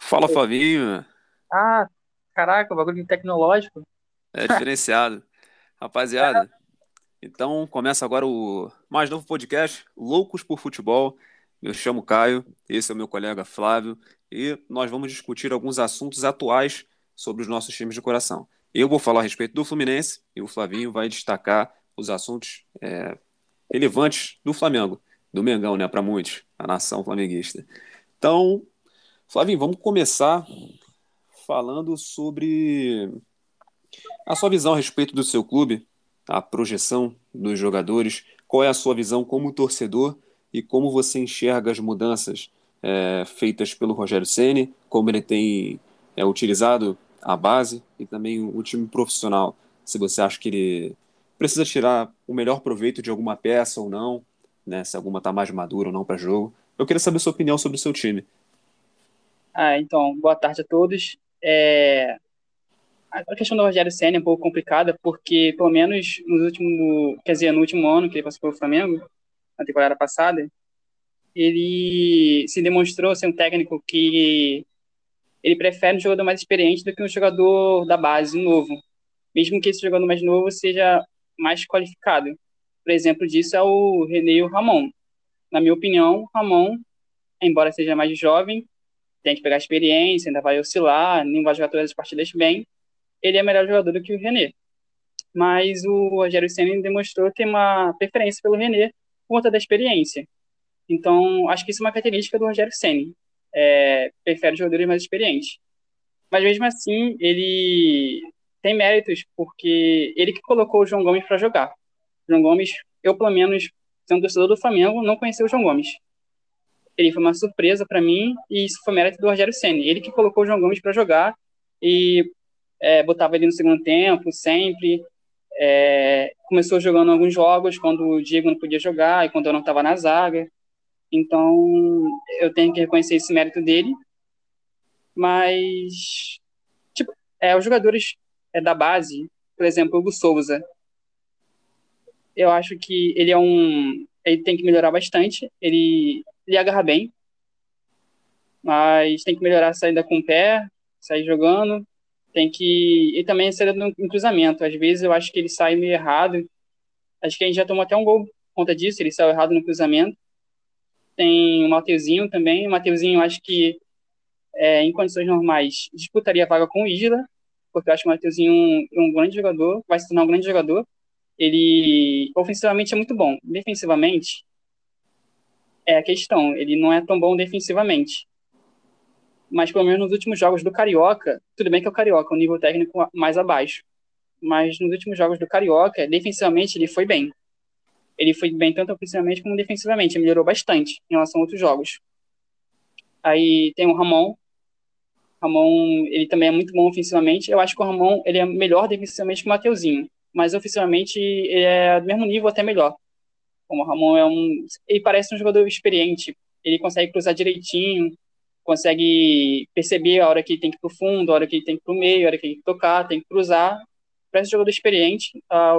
Fala, Flavinho. Ah, caraca, bagulho tecnológico. É diferenciado. Rapaziada, então começa agora o mais novo podcast, Loucos por Futebol. Eu chamo Caio, esse é o meu colega Flávio, e nós vamos discutir alguns assuntos atuais sobre os nossos times de coração. Eu vou falar a respeito do Fluminense e o Flavinho vai destacar os assuntos é, relevantes do Flamengo, do Mengão, né, para muitos, a nação flamenguista. Então, Flavinho, vamos começar falando sobre a sua visão a respeito do seu clube, a projeção dos jogadores, qual é a sua visão como torcedor e como você enxerga as mudanças é, feitas pelo Rogério Ceni, como ele tem é, utilizado a base e também o time profissional. Se você acha que ele precisa tirar o melhor proveito de alguma peça ou não, né, se alguma está mais madura ou não para jogo. Eu queria saber sua opinião sobre o seu time. Ah, então, boa tarde a todos. É... A questão do Rogério Senna é um pouco complicada, porque, pelo menos, no último, quer dizer, no último ano que ele passou pelo Flamengo, na temporada passada, ele se demonstrou ser um técnico que ele prefere um jogador mais experiente do que um jogador da base novo, mesmo que esse jogador mais novo seja mais qualificado. Por exemplo disso é o René e o Ramon. Na minha opinião, Ramon, embora seja mais jovem, tem que pegar experiência, ainda vai oscilar, nem vai jogar todas as partidas bem. Ele é melhor jogador do que o René. Mas o Rogério Senna demonstrou ter uma preferência pelo René por conta da experiência. Então, acho que isso é uma característica do Rogério Senna. É, prefere jogadores mais experientes. Mas mesmo assim, ele tem méritos, porque ele que colocou o João Gomes para jogar. O João Gomes, eu pelo menos, sendo torcedor do Flamengo, não conhecia o João Gomes ele foi uma surpresa para mim e isso foi mérito do Rogério Senna. Ele que colocou o João Gomes para jogar e é, botava ele no segundo tempo sempre. É, começou jogando alguns jogos quando o Diego não podia jogar e quando eu não estava na zaga. Então eu tenho que reconhecer esse mérito dele. Mas tipo, é, os jogadores é, da base, por exemplo, o Hugo Souza, eu acho que ele é um ele tem que melhorar bastante. Ele ele agarra bem, mas tem que melhorar a saída com o pé, sair jogando, tem que. E também a saída no cruzamento. Às vezes eu acho que ele sai meio errado. Acho que a gente já tomou até um gol por conta disso, ele saiu errado no cruzamento. Tem o Mateuzinho também. O Mateuzinho, acho que é, em condições normais disputaria a vaga com o Isla, porque eu acho o Mateuzinho um, um grande jogador, vai se tornar um grande jogador. Ele ofensivamente é muito bom. Defensivamente, é a questão. Ele não é tão bom defensivamente. Mas pelo menos nos últimos jogos do Carioca, tudo bem que é o Carioca, o nível técnico mais abaixo. Mas nos últimos jogos do Carioca, defensivamente ele foi bem. Ele foi bem tanto ofensivamente como defensivamente, melhorou bastante em relação a outros jogos. Aí tem o Ramon. Ramon, ele também é muito bom ofensivamente. Eu acho que o Ramon ele é melhor defensivamente que o Mateuzinho, mas ofensivamente ele é do mesmo nível até melhor. Como o Ramon é um. Ele parece um jogador experiente. Ele consegue cruzar direitinho, consegue perceber a hora que ele tem que ir pro fundo, a hora que ele tem que ir pro meio, a hora que ele tem que tocar, tem que cruzar. Parece um jogador experiente. Tá?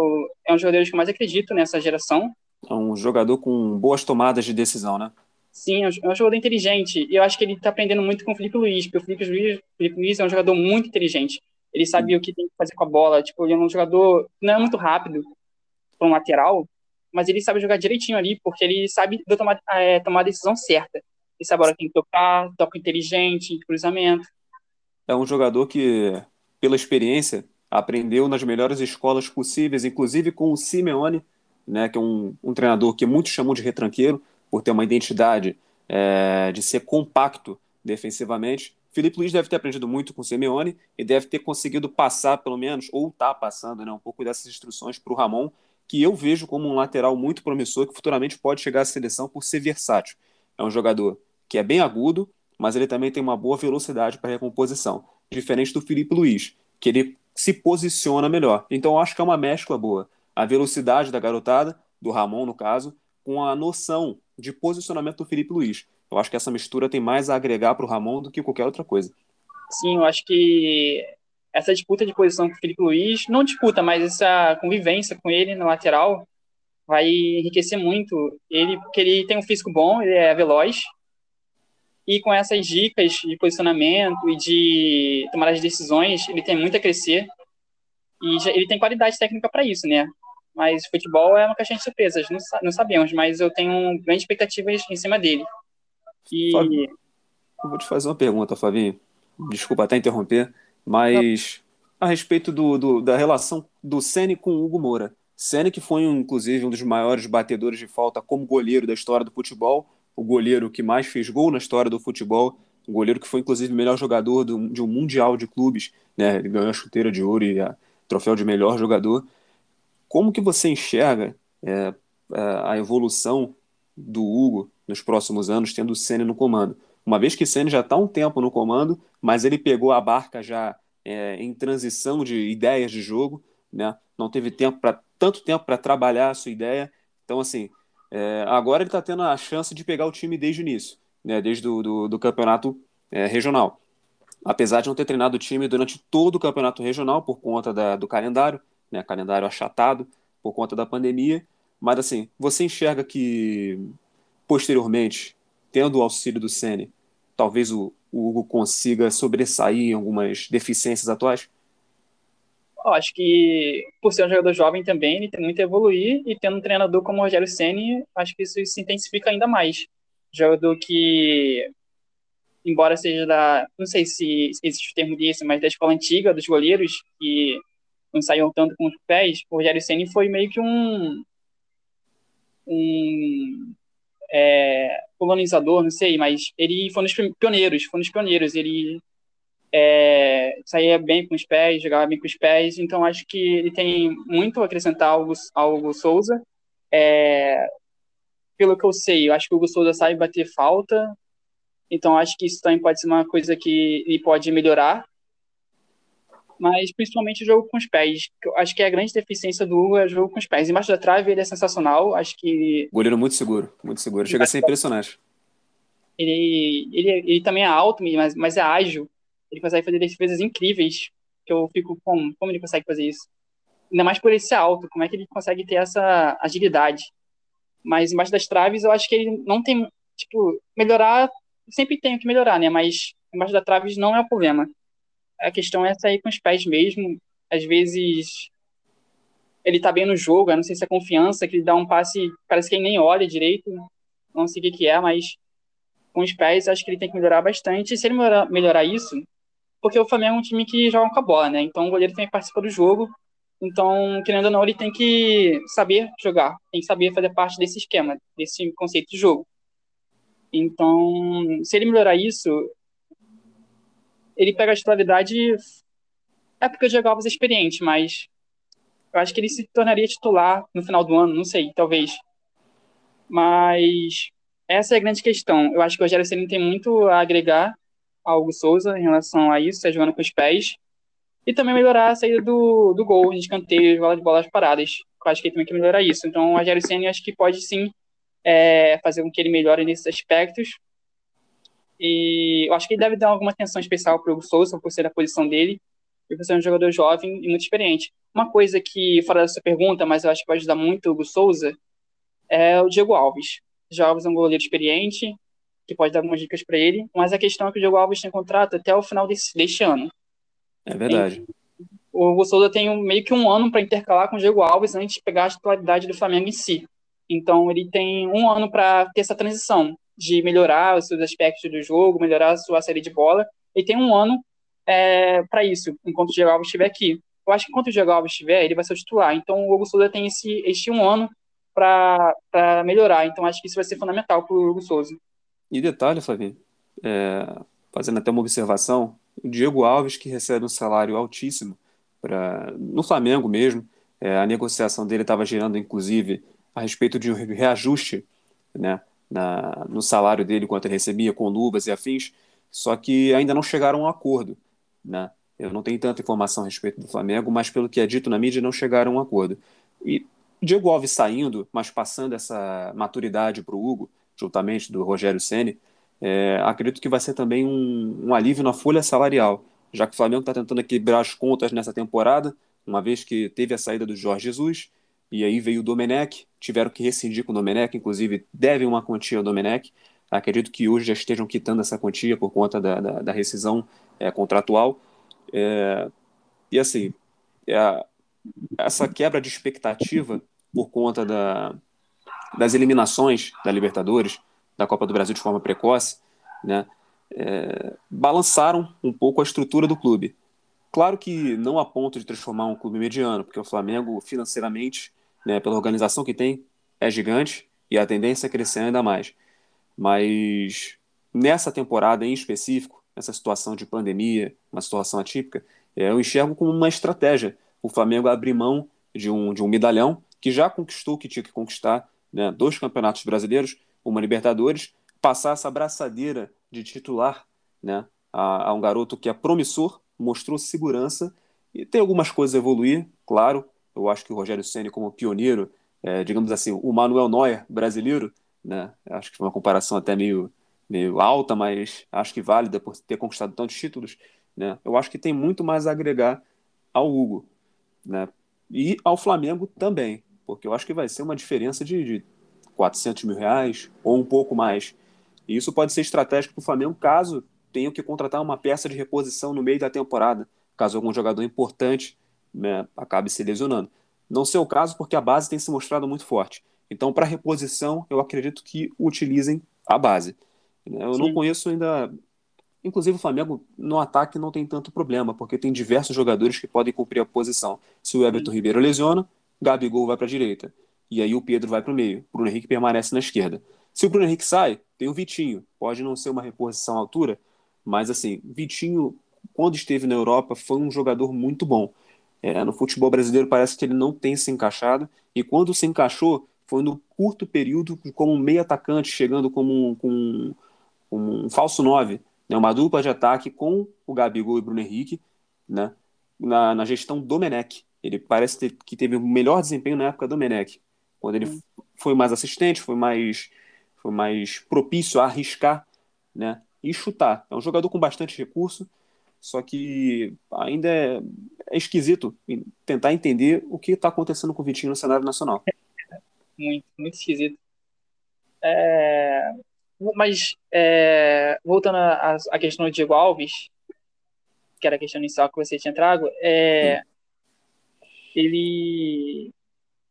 É um jogador que eu mais acredito nessa geração. É um jogador com boas tomadas de decisão, né? Sim, é um jogador inteligente. E eu acho que ele está aprendendo muito com o Felipe Luiz, porque o Felipe Luiz, Felipe Luiz é um jogador muito inteligente. Ele sabe o que tem que fazer com a bola. Tipo, ele é um jogador não é muito rápido para um lateral, mas ele sabe jogar direitinho ali, porque ele sabe tomar, é, tomar a decisão certa. Ele sabe a hora que tem que tocar, toca inteligente, cruzamento. É um jogador que, pela experiência, aprendeu nas melhores escolas possíveis, inclusive com o Simeone, né, que é um, um treinador que muitos chamam de retranqueiro, por ter uma identidade é, de ser compacto defensivamente. Felipe Luiz deve ter aprendido muito com o Simeone e deve ter conseguido passar, pelo menos, ou está passando, né, um pouco dessas instruções para o Ramon, que eu vejo como um lateral muito promissor que futuramente pode chegar à seleção por ser versátil. É um jogador que é bem agudo, mas ele também tem uma boa velocidade para recomposição, diferente do Felipe Luiz, que ele se posiciona melhor. Então eu acho que é uma mescla boa. A velocidade da garotada, do Ramon no caso, com a noção de posicionamento do Felipe Luiz. Eu acho que essa mistura tem mais a agregar para o Ramon do que qualquer outra coisa. Sim, eu acho que essa disputa de posição com o Felipe Luiz, não disputa, mas essa convivência com ele na lateral vai enriquecer muito ele, porque ele tem um físico bom, ele é veloz, e com essas dicas de posicionamento e de tomar as decisões, ele tem muito a crescer, e já, ele tem qualidade técnica para isso, né? Mas futebol é uma caixinha de surpresas, não, não sabemos, mas eu tenho grandes expectativas em cima dele. E... Eu vou te fazer uma pergunta, Flavinho. Desculpa até interromper, mas a respeito do, do, da relação do Ceni com o Hugo Moura. Ceni que foi, inclusive, um dos maiores batedores de falta como goleiro da história do futebol, o goleiro que mais fez gol na história do futebol, um goleiro que foi, inclusive, o melhor jogador do, de um Mundial de Clubes, né? Ele ganhou a chuteira de ouro e a troféu de melhor jogador. Como que você enxerga é, é a evolução do Hugo nos próximos anos, tendo o Ceni no comando? Uma vez que o Ceni já está um tempo no comando, mas ele pegou a barca já é, em transição de ideias de jogo, né? Não teve tempo para tanto tempo para trabalhar a sua ideia. Então, assim, é, agora ele está tendo a chance de pegar o time desde o início, né? Desde o do, do campeonato é, regional. Apesar de não ter treinado o time durante todo o campeonato regional por conta da, do calendário, né? Calendário achatado por conta da pandemia. Mas, assim, você enxerga que posteriormente, tendo o auxílio do Sene, talvez o, o Hugo consiga sobressair algumas deficiências atuais? Eu acho que, por ser um jogador jovem também, ele tem muito a evoluir, e tendo um treinador como o Rogério Ceni, acho que isso se intensifica ainda mais. Jogador que, embora seja da, não sei se existe o termo disso, mas da escola antiga dos goleiros, que não saíam tanto com os pés, o Rogério Ceni foi meio que um, um é, colonizador, não sei, mas ele foi um dos pioneiros, foi um dos pioneiros. Ele é, saía bem com os pés, jogava bem com os pés, então acho que ele tem muito a acrescentar ao, ao Hugo Souza. É, pelo que eu sei, eu acho que o Hugo Souza sabe bater falta, então acho que isso também pode ser uma coisa que ele pode melhorar. Mas principalmente o jogo com os pés. Eu acho que a grande deficiência do Hugo é o jogo com os pés. Embaixo da trave ele é sensacional. Acho que. Goleiro muito seguro, muito seguro. Chega a ser impressionante. Ele, ele, ele também é alto, mas, mas é ágil. Ele consegue fazer defesas incríveis, que eu fico, como, como ele consegue fazer isso? Ainda mais por ele ser alto, como é que ele consegue ter essa agilidade? Mas embaixo das traves, eu acho que ele não tem, tipo, melhorar, sempre tem que melhorar, né? Mas embaixo das traves não é o problema. A questão é sair com os pés mesmo. Às vezes ele tá bem no jogo, eu não sei se é confiança, que ele dá um passe, parece que ele nem olha direito, não sei o que, que é, mas com os pés acho que ele tem que melhorar bastante. E se ele melhorar, melhorar isso, porque o Flamengo é um time que joga com a bola, né? Então o goleiro tem que participar do jogo. Então, querendo ou não, ele tem que saber jogar, tem que saber fazer parte desse esquema, desse conceito de jogo. Então, se ele melhorar isso, ele pega a titularidade. É porque o Diego Alves é experiente, mas eu acho que ele se tornaria titular no final do ano, não sei, talvez. Mas essa é a grande questão. Eu acho que o Rogério Ceni tem muito a agregar ao Hugo Souza em relação a isso, tá jogando com os pés. E também melhorar a saída do, do gol, de escanteio, bola de bolas paradas. Eu acho que ele também quer melhorar isso. Então, o Rogério Ceni acho que pode sim é, fazer com que ele melhore nesses aspectos. E eu acho que ele deve dar alguma atenção especial para o Hugo Souza, por ser a posição dele, e por ser um jogador jovem e muito experiente. Uma coisa que, fora da sua pergunta, mas eu acho que vai ajudar muito o Hugo Souza, é o Diego Alves. Diego Alves é um goleiro experiente, que pode dar algumas dicas para ele, mas a questão é que o Diego Alves tem contrato até o final desse, deste ano. É verdade. O Hugo Souza tem meio que um ano para intercalar com o Diego Alves antes de pegar a titularidade do Flamengo em si. Então ele tem um ano para ter essa transição de melhorar os seus aspectos do jogo, melhorar a sua série de bola. Ele tem um ano é, para isso, enquanto o Diego Alves estiver aqui. Eu acho que enquanto o Diego Alves estiver, ele vai ser o titular. Então o Hugo Souza tem esse, esse um ano para melhorar. Então acho que isso vai ser fundamental para o Hugo Souza. E detalhe, Flavinho, é, fazendo até uma observação, o Diego Alves, que recebe um salário altíssimo pra, no Flamengo mesmo, é, a negociação dele estava girando, inclusive, a respeito de um reajuste né, na, no salário dele, quanto ele recebia, com luvas e afins, só que ainda não chegaram a um acordo. Né? Eu não tenho tanta informação a respeito do Flamengo, mas pelo que é dito na mídia, não chegaram a um acordo. E Diego Alves saindo, mas passando essa maturidade para o Hugo, juntamente do Rogério Ceni, é, acredito que vai ser também um, um, alívio na folha salarial, já que o Flamengo está tentando equilibrar as contas nessa temporada, uma vez que teve a saída do Jorge Jesus, e aí veio o Domenech, tiveram que rescindir com o Domenech, inclusive devem uma quantia ao Domenech, acredito que hoje já estejam quitando essa quantia por conta da, da, da rescisão é, contratual, é, e assim, é, essa quebra de expectativa por conta da, das eliminações da Libertadores, da Copa do Brasil de forma precoce, né, é, balançaram um pouco a estrutura do clube. Claro que não a ponto de transformar um clube mediano, porque o Flamengo, financeiramente, né, pela organização que tem, é gigante e a tendência é crescer ainda mais. Mas nessa temporada em específico, nessa situação de pandemia, uma situação atípica, é, eu enxergo como uma estratégia o Flamengo abrir mão de um, de um medalhão que já conquistou o que tinha que conquistar, né, dois campeonatos brasileiros, uma Libertadores, passar essa braçadeira de titular né, a, a um garoto que é promissor, mostrou segurança e tem algumas coisas a evoluir, claro. Eu acho que o Rogério Ceni como pioneiro, é, digamos assim, o Manuel Neuer brasileiro, né? Acho que foi uma comparação até meio, meio alta, mas acho que válida por ter conquistado tantos títulos, né? Eu acho que tem muito mais a agregar ao Hugo, né? E ao Flamengo também, porque eu acho que vai ser uma diferença de, de 400 mil reais ou um pouco mais. E isso pode ser estratégico para o Flamengo caso tenham que contratar uma peça de reposição no meio da temporada, caso algum jogador importante né, acabe se lesionando. Não ser o caso porque a base tem se mostrado muito forte. Então, para reposição, eu acredito que utilizem a base. Eu Sim. não conheço ainda. Inclusive, o Flamengo no ataque não tem tanto problema, porque tem diversos jogadores que podem cumprir a posição. Se o Everton Sim. Ribeiro lesiona, Gabigol vai para a direita. E aí o Pedro vai para o meio. Bruno Henrique permanece na esquerda. Se o Bruno Henrique sai, tem o Vitinho. Pode não ser uma reposição à altura, mas assim, Vitinho, quando esteve na Europa, foi um jogador muito bom. É, no futebol brasileiro parece que ele não tem se encaixado, e quando se encaixou, foi no curto período como meio atacante, chegando como um, um, falso 9, né, uma dupla de ataque com o Gabigol e Bruno Henrique, né, na, na gestão do Menec. Ele parece ter, que teve o melhor desempenho na época do Menec, quando ele foi mais assistente, foi mais, foi mais propício a arriscar né, e chutar. É um jogador com bastante recurso, só que ainda é, é esquisito tentar entender o que está acontecendo com o Vitinho no cenário nacional. Muito, muito esquisito. É, mas, é, voltando à questão do Diego Alves, que era a questão inicial que você tinha trago, é, ele.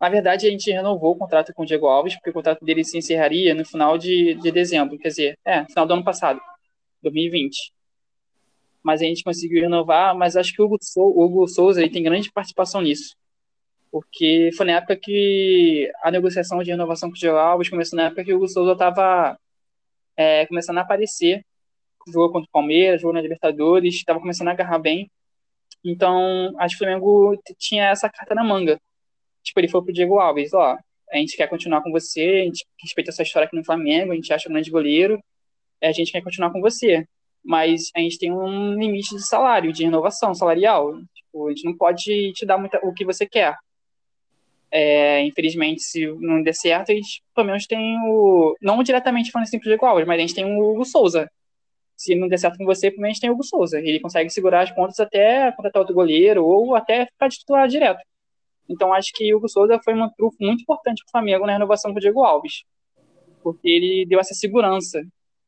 Na verdade, a gente renovou o contrato com o Diego Alves, porque o contrato dele se encerraria no final de, de dezembro, quer dizer, é, final do ano passado, 2020. Mas a gente conseguiu renovar, mas acho que o Hugo, Sou, o Hugo Souza ele tem grande participação nisso porque foi na época que a negociação de renovação com o Diego Alves começou na época que o Hugo Souza estava é, começando a aparecer, jogou contra o Palmeiras, jogou na Libertadores, estava começando a agarrar bem, então acho que o Flamengo tinha essa carta na manga, tipo, ele foi pro Diego Alves, ó, a gente quer continuar com você, a gente respeita essa história aqui no Flamengo, a gente acha um grande goleiro, a gente quer continuar com você, mas a gente tem um limite de salário, de renovação salarial, tipo, a gente não pode te dar muita, o que você quer, é, infelizmente, se não der certo, a gente pelo menos tem o. Não diretamente falando assim pro Diego Alves, mas a gente tem o Hugo Souza. Se não der certo com você, pelo menos tem o Hugo Souza. Ele consegue segurar as pontas até contratar outro goleiro ou até ficar titular direto. Então acho que o Hugo Souza foi um trufo muito importante para o Flamengo na renovação com o Diego Alves. Porque ele deu essa segurança,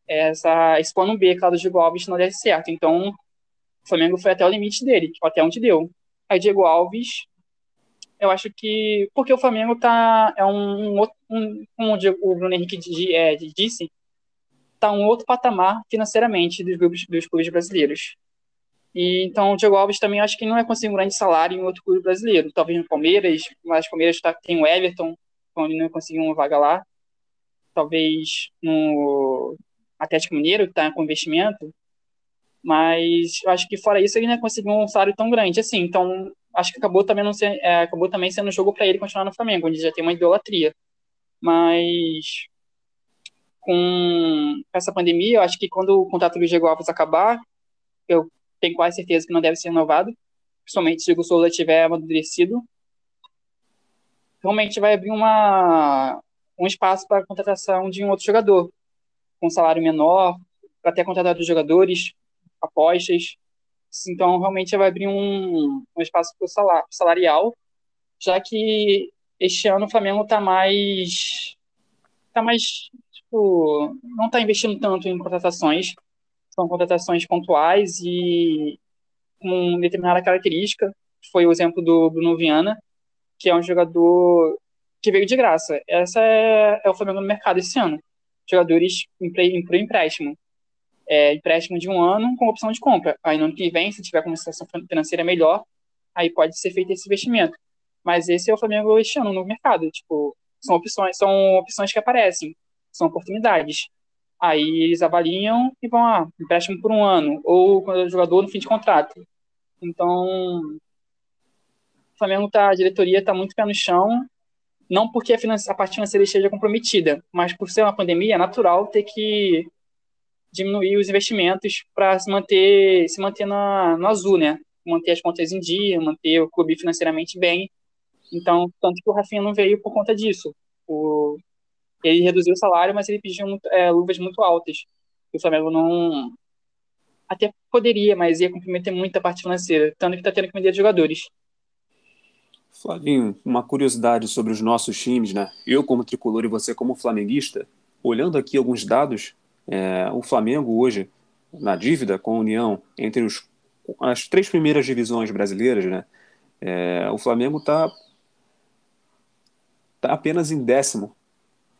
essa, esse plano B, claro, do Diego Alves não der certo. Então o Flamengo foi até o limite dele, até onde deu. Aí Diego Alves eu acho que porque o Flamengo tá é um, um, um como o Bruno Henrique é, disse, tá um outro patamar financeiramente dos dos clubes brasileiros. E então o Diego Alves também acho que não vai conseguir um grande salário em outro clube brasileiro, talvez no Palmeiras, mas o Palmeiras tá, tem o Everton, então ele não conseguiu uma vaga lá. Talvez no Atlético Mineiro, que está com investimento, mas acho que fora isso ele não conseguiu um salário tão grande assim. Então acho que acabou também não ser, é, acabou também sendo um jogo para ele continuar no Flamengo, onde já tem uma idolatria. Mas com essa pandemia, eu acho que quando o contrato do Diego Alves acabar, eu tenho quase certeza que não deve ser renovado, principalmente se o Souza tiver amadurecido. Realmente vai abrir uma, um espaço para a contratação de um outro jogador, com salário menor, para ter contratado jogadores, apostas. Então, realmente vai abrir um, um espaço para o salarial, já que este ano o Flamengo está mais. Está mais. Não está investindo tanto em contratações. São contratações pontuais e com determinada característica. Foi o exemplo do Bruno Viana, que é um jogador que veio de graça. Essa é, é o Flamengo no mercado esse ano. Jogadores em, por empréstimo. É, empréstimo de um ano com opção de compra. Aí no ano que vem, se tiver uma situação financeira melhor, aí pode ser feito esse investimento. Mas esse é o Flamengo este ano no mercado. Tipo, são opções, são opções que aparecem, são oportunidades. Aí eles avaliam e vão, ah, empréstimo por um ano, ou quando é jogador no fim de contrato. Então, o Flamengo tá, a diretoria está muito pé no chão não porque a, a parte financeira esteja comprometida, mas por ser uma pandemia, é natural ter que diminuir os investimentos para se manter, se manter na, no azul, né? Manter as contas em dia, manter o clube financeiramente bem. Então, tanto que o Rafinha não veio por conta disso. O, ele reduziu o salário, mas ele pediu é, luvas muito altas. O Flamengo não. Até poderia, mas ia comprometer muito a parte financeira. Tanto que está tendo que vender jogadores. Flavinho, uma curiosidade sobre os nossos times, né? Eu, como tricolor, e você, como flamenguista, olhando aqui alguns dados, é, o Flamengo hoje, na dívida com a União, entre os, as três primeiras divisões brasileiras, né? É, o Flamengo está tá apenas em décimo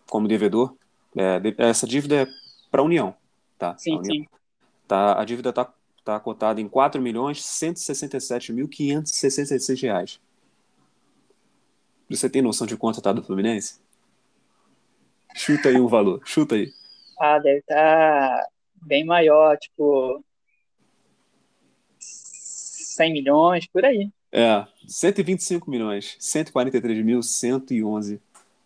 como devedor. É, essa dívida é para a União, tá? Sim, a União. sim. Tá, a dívida está tá cotada em 4 milhões 167.566 reais. Você tem noção de quanto tá do Fluminense? Chuta aí um valor, chuta aí. Ah, deve estar tá bem maior, tipo 100 milhões, por aí. É, 125 milhões, 143.111.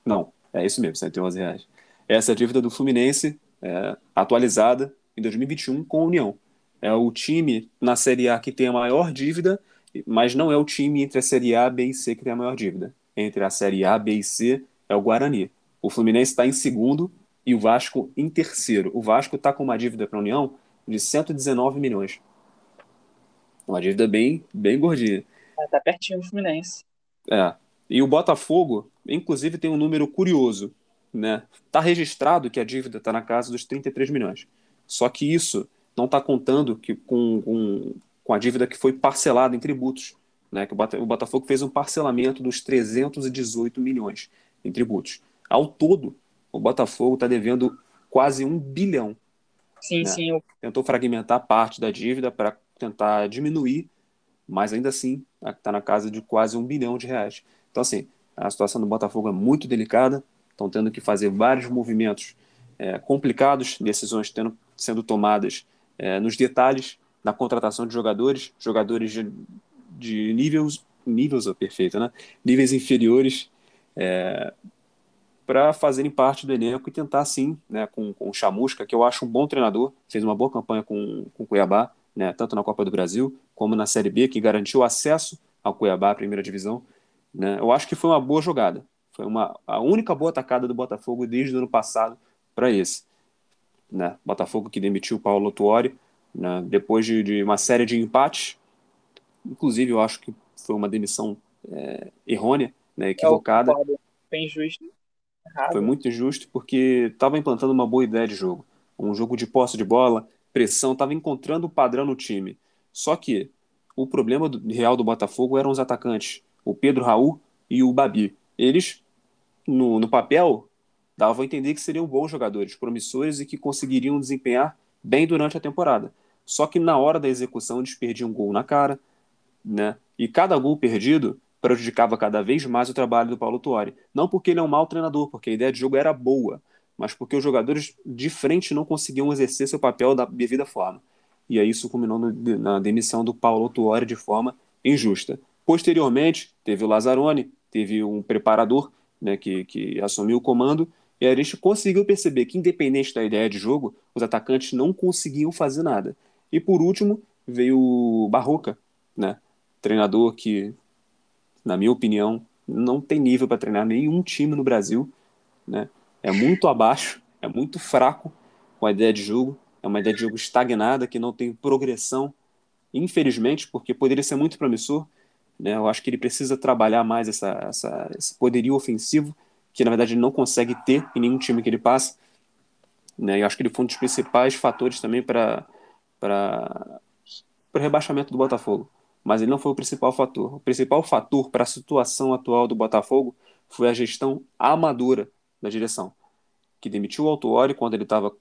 Não, é isso mesmo, 111 reais. Essa é a dívida do Fluminense, é, atualizada em 2021 com a União. É o time na Série A que tem a maior dívida, mas não é o time entre a Série A, B e C que tem a maior dívida entre a Série A, B e C é o Guarani. O Fluminense está em segundo e o Vasco em terceiro. O Vasco está com uma dívida para a União de 119 milhões. Uma dívida bem, bem gordinha. Está pertinho do Fluminense. É. E o Botafogo, inclusive, tem um número curioso. Né? Tá registrado que a dívida está na casa dos 33 milhões. Só que isso não está contando que com, com, com a dívida que foi parcelada em tributos né, que o Botafogo fez um parcelamento dos 318 milhões em tributos. Ao todo, o Botafogo está devendo quase um bilhão. Sim, né? sim. Tentou fragmentar parte da dívida para tentar diminuir, mas ainda assim está na casa de quase um bilhão de reais. Então, assim, a situação do Botafogo é muito delicada, estão tendo que fazer vários movimentos é, complicados, decisões tendo, sendo tomadas é, nos detalhes da contratação de jogadores, jogadores de de níveis, níveis é perfeito, né? Níveis inferiores é, para fazerem parte do elenco e tentar, sim, né, com, com o Chamusca, que eu acho um bom treinador, fez uma boa campanha com, com o Cuiabá, né, tanto na Copa do Brasil como na Série B, que garantiu acesso ao Cuiabá, primeira divisão. Né? Eu acho que foi uma boa jogada. Foi uma, a única boa atacada do Botafogo desde o ano passado para esse. Né? Botafogo que demitiu o Paulo Tuori, né? depois de, de, uma série de empates, Inclusive, eu acho que foi uma demissão é, errônea, né, equivocada. É, foi injusto. Errado. Foi muito injusto porque estava implantando uma boa ideia de jogo. Um jogo de posse de bola, pressão, estava encontrando o padrão no time. Só que o problema do, real do Botafogo eram os atacantes, o Pedro Raul e o Babi. Eles, no, no papel, davam a entender que seriam bons jogadores, promissores e que conseguiriam desempenhar bem durante a temporada. Só que na hora da execução eles perdiam um gol na cara, né? E cada gol perdido prejudicava cada vez mais o trabalho do Paulo Tuori. Não porque ele é um mau treinador, porque a ideia de jogo era boa, mas porque os jogadores de frente não conseguiam exercer seu papel da devida forma. E aí isso culminou no, na demissão do Paulo Tuori de forma injusta. Posteriormente, teve o Lazzaroni, teve um preparador né, que, que assumiu o comando, e a gente conseguiu perceber que, independente da ideia de jogo, os atacantes não conseguiam fazer nada. E por último, veio o Barroca, né, treinador que, na minha opinião, não tem nível para treinar nenhum time no Brasil, né? É muito abaixo, é muito fraco com a ideia de jogo, é uma ideia de jogo estagnada que não tem progressão, infelizmente, porque poderia ser muito promissor. Né? Eu acho que ele precisa trabalhar mais essa, essa, esse poderio ofensivo, que na verdade ele não consegue ter em nenhum time que ele passa. Né? Eu acho que ele foi um dos principais fatores também para o rebaixamento do Botafogo. Mas ele não foi o principal fator. O principal fator para a situação atual do Botafogo foi a gestão amadora da direção, que demitiu o Autuori quando ele estava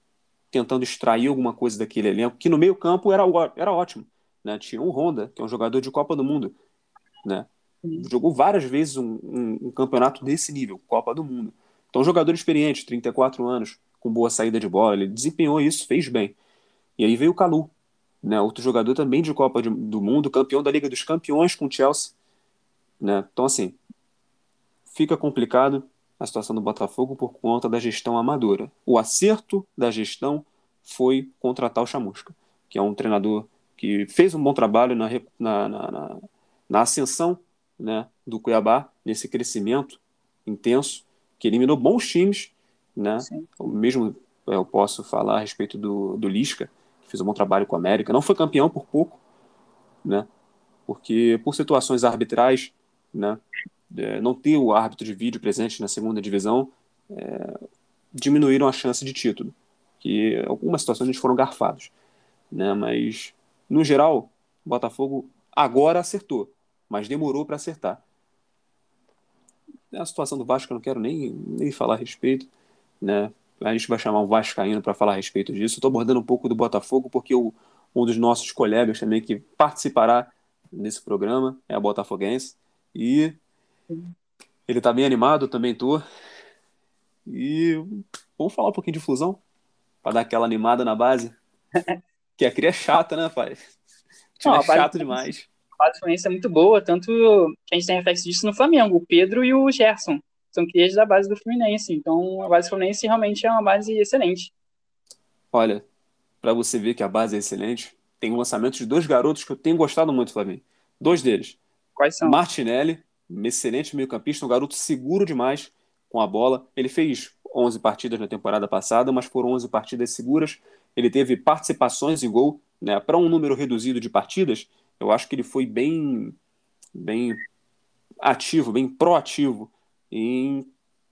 tentando extrair alguma coisa daquele elenco, que no meio campo era, era ótimo. Né? Tinha o Honda, que é um jogador de Copa do Mundo. Né? Jogou várias vezes um, um, um, campeonato desse nível, Copa do Mundo. Então, um jogador experiente, 34 anos, com boa saída de bola, ele desempenhou isso, fez bem. E aí veio o Calu, né? outro jogador também de Copa de, do Mundo, campeão da Liga dos Campeões com o Chelsea. Né? Então, assim, fica complicado a situação do Botafogo por conta da gestão amadora. O acerto da gestão foi contratar o Chamusca, que é um treinador que fez um bom trabalho na, na, na, na ascensão né, do Cuiabá, nesse crescimento intenso, que eliminou bons times. Né? O mesmo é, eu posso falar a respeito do, do Lisca, que fez um bom trabalho com a América. Não foi campeão por pouco, né? porque por situações arbitrais, né, é, não ter o árbitro de vídeo presente na segunda divisão, é, diminuíram a chance de título. Que algumas situações eles foram garfados, né? Mas no geral, o Botafogo agora acertou, mas demorou para acertar. A situação do Vasco eu não quero nem, nem falar a respeito, né? A gente vai chamar um Vascaíno para falar a respeito disso. Estou abordando um pouco do Botafogo porque o, um dos nossos colegas também que participará nesse programa é a Botafoguense. E ele tá bem animado, também tô. E vamos falar um pouquinho de fusão? Para dar aquela animada na base. que a cria é chata, né, pai? Não, é chato demais. A base Fluminense é muito boa, tanto que a gente tem reflexo disso no Flamengo. O Pedro e o Gerson são crias da base do Fluminense. Então a base Fluminense realmente é uma base excelente. Olha, para você ver que a base é excelente, tem um lançamento de dois garotos que eu tenho gostado muito, Flavinho. Dois deles. Quais são? Martinelli um excelente meio-campista, um garoto seguro demais com a bola. Ele fez 11 partidas na temporada passada, mas foram 11 partidas seguras. Ele teve participações em gol, né? Para um número reduzido de partidas, eu acho que ele foi bem, bem ativo, bem proativo em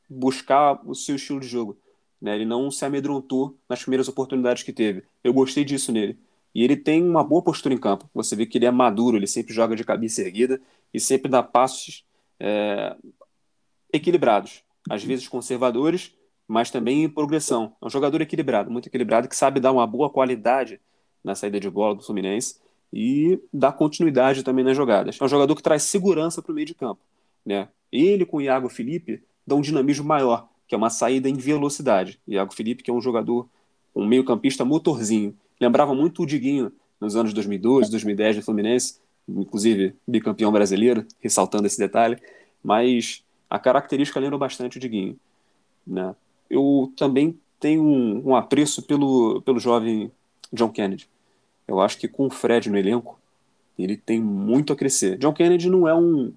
buscar o seu estilo de jogo. Né? Ele não se amedrontou nas primeiras oportunidades que teve. Eu gostei disso nele. E ele tem uma boa postura em campo. Você vê que ele é maduro, ele sempre joga de cabeça erguida e sempre dá passos é, equilibrados, às vezes conservadores, mas também em progressão. É um jogador equilibrado, muito equilibrado, que sabe dar uma boa qualidade na saída de bola do Fluminense e dá continuidade também nas jogadas. É um jogador que traz segurança para o meio de campo. Né? Ele com o Iago Felipe dão um dinamismo maior, que é uma saída em velocidade. Iago Felipe, que é um jogador, um meio-campista motorzinho. Lembrava muito o Diguinho nos anos 2012, 2010 do Fluminense, inclusive bicampeão brasileiro, ressaltando esse detalhe, mas a característica lembra bastante o Diguinho. Né? Eu também tenho um, um, apreço pelo, pelo jovem John Kennedy. Eu acho que com o Fred no elenco, ele tem muito a crescer. John Kennedy não é um,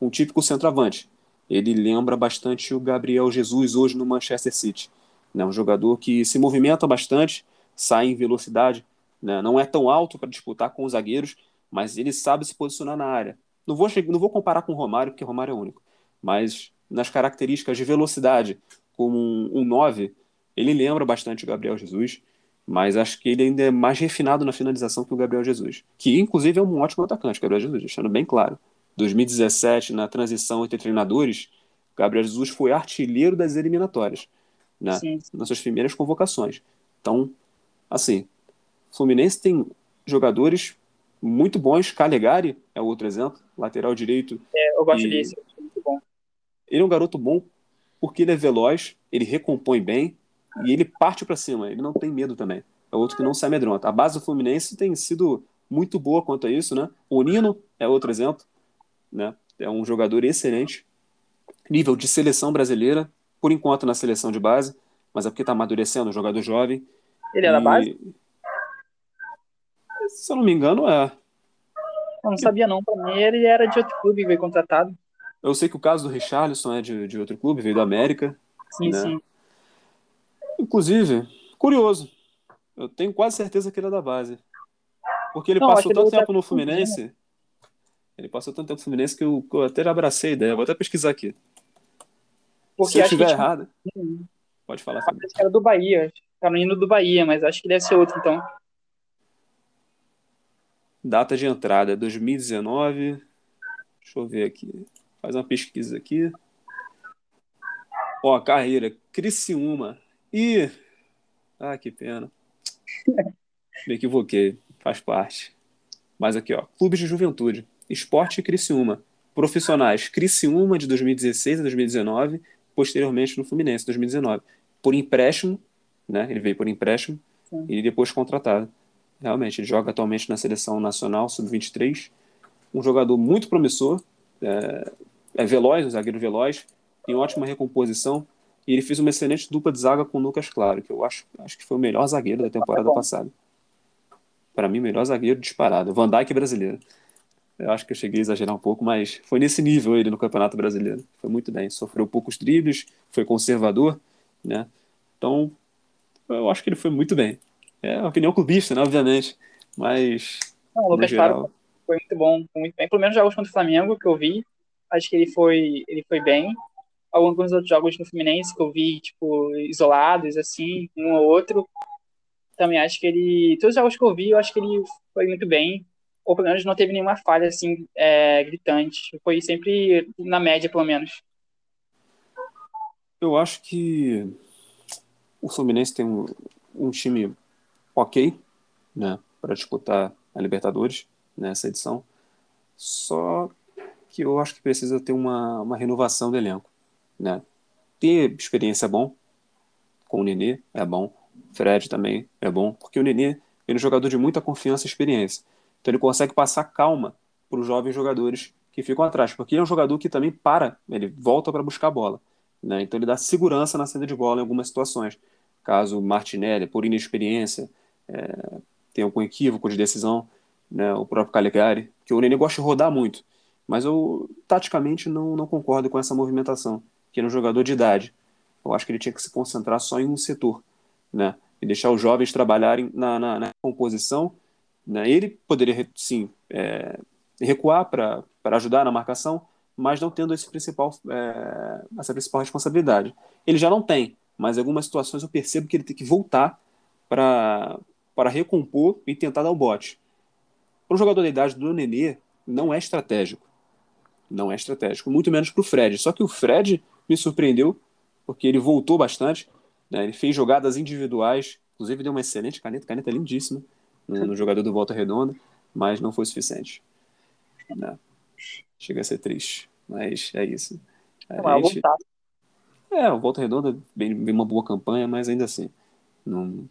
um típico centroavante. Ele lembra bastante o Gabriel Jesus hoje no Manchester City. Né? Um jogador que se movimenta bastante, sai em velocidade, né? não é tão alto para disputar com os zagueiros, mas ele sabe se posicionar na área. Não vou, não vou comparar com o Romário, porque o Romário é único, mas nas características de velocidade, como um, 9, ele lembra bastante o Gabriel Jesus, mas acho que ele ainda é mais refinado na finalização que o Gabriel Jesus, que inclusive é um ótimo atacante, Gabriel Jesus, deixando bem claro. 2017, na transição entre treinadores, Gabriel Jesus foi artilheiro das eliminatórias, né? Sim. nas suas primeiras convocações. Então, assim, Fluminense tem jogadores muito bons. Calegari é outro exemplo, lateral direito. É, eu gosto e... muito bom. Ele é um garoto bom porque ele é veloz, ele recompõe bem e ele parte para cima, ele não tem medo também. É outro que não se amedronta. A base do Fluminense tem sido muito boa quanto a isso, né? O Nino é outro exemplo, né? É um jogador excelente. Nível de seleção brasileira, por enquanto na seleção de base, mas é porque está amadurecendo, um jogador jovem. Ele é da base? Se eu não me engano, é. Eu não sabia não, pra mim ele era de outro clube, veio contratado. Eu sei que o caso do Richarlison é de, de outro clube, veio do América. Sim, né? sim. Inclusive, curioso, eu tenho quase certeza que ele é da base. Porque ele Não, passou tanto ele tempo no tá fugindo. Fluminense. Ele passou tanto tempo no Fluminense que eu, eu até abracei a ideia. Vou até pesquisar aqui. Porque Se eu estiver tinha- errado, pode falar. Fábio. Acho que era do Bahia. Tava indo do Bahia, mas acho que deve ser outro, então. Data de entrada, 2019. Deixa eu ver aqui. Faz uma pesquisa aqui. Ó, carreira. Criciúma. Ih! Ah, que pena. Me equivoquei. Faz parte. Mas aqui, ó. Clubes de Juventude. Esporte Criciúma. Profissionais. Criciúma de 2016 a 2019. Posteriormente no Fluminense, 2019. Por empréstimo, né? Ele veio por empréstimo. Sim. E depois contratado. Realmente, ele joga atualmente na seleção nacional sub-23. Um jogador muito promissor, é, é veloz, um zagueiro veloz, tem ótima recomposição. E ele fez uma excelente dupla de zaga com o Lucas Claro, que eu acho, acho que foi o melhor zagueiro da temporada bom. passada. Para mim, o melhor zagueiro disparado. Van Dijk brasileiro. Eu acho que eu cheguei a exagerar um pouco, mas foi nesse nível ele no Campeonato Brasileiro. Foi muito bem. Sofreu poucos dribles, foi conservador, né? Então, eu acho que ele foi muito bem. É uma opinião clubista, né? Obviamente. Mas, Não, o Lucas geral, Claro foi muito bom, foi muito bem. Pelo menos jogos contra o Flamengo que eu vi, acho que ele foi, ele foi bem. Alguns outros jogos no Fluminense que eu vi, tipo, isolados, assim, um ou outro. Também acho que ele. Todos os jogos que eu vi, eu acho que ele foi muito bem. Ou pelo menos não teve nenhuma falha, assim, é, gritante. Foi sempre na média, pelo menos. eu acho que o Fluminense tem um, um time ok, né? Para disputar a Libertadores nessa edição. Só que eu acho que precisa ter uma, uma renovação do elenco, né? Ter experiência é bom, com o Nenê é bom, Fred também é bom, porque o Nenê é um jogador de muita confiança e experiência. Então ele consegue passar calma para os jovens jogadores que ficam atrás, porque ele é um jogador que também para, ele volta para buscar a bola. Né? Então ele dá segurança na saída de bola em algumas situações. Caso Martinelli, por inexperiência, é, tenha algum equívoco de decisão, né? o próprio Calegari, que o Nenê gosta de rodar muito. Mas eu, taticamente, não, não concordo com essa movimentação, que um jogador de idade. Eu acho que ele tinha que se concentrar só em um setor, né? E deixar os jovens trabalharem na, na, na composição. Né? Ele poderia, sim, é, recuar para ajudar na marcação, mas não tendo esse principal, é, essa principal responsabilidade. Ele já não tem, mas em algumas situações eu percebo que ele tem que voltar para recompor e tentar dar o bote. Para um jogador da idade do Nenê, não é estratégico. Não é estratégico, muito menos para o Fred. Só que o Fred me surpreendeu, porque ele voltou bastante, né? ele fez jogadas individuais, inclusive deu uma excelente caneta, caneta lindíssima no, no jogador do Volta Redonda, mas não foi suficiente. Né? Chega a ser triste, mas é isso. A Ah, gente- voltar. é, o Volta Redonda vem, vem uma boa campanha, mas ainda assim, não,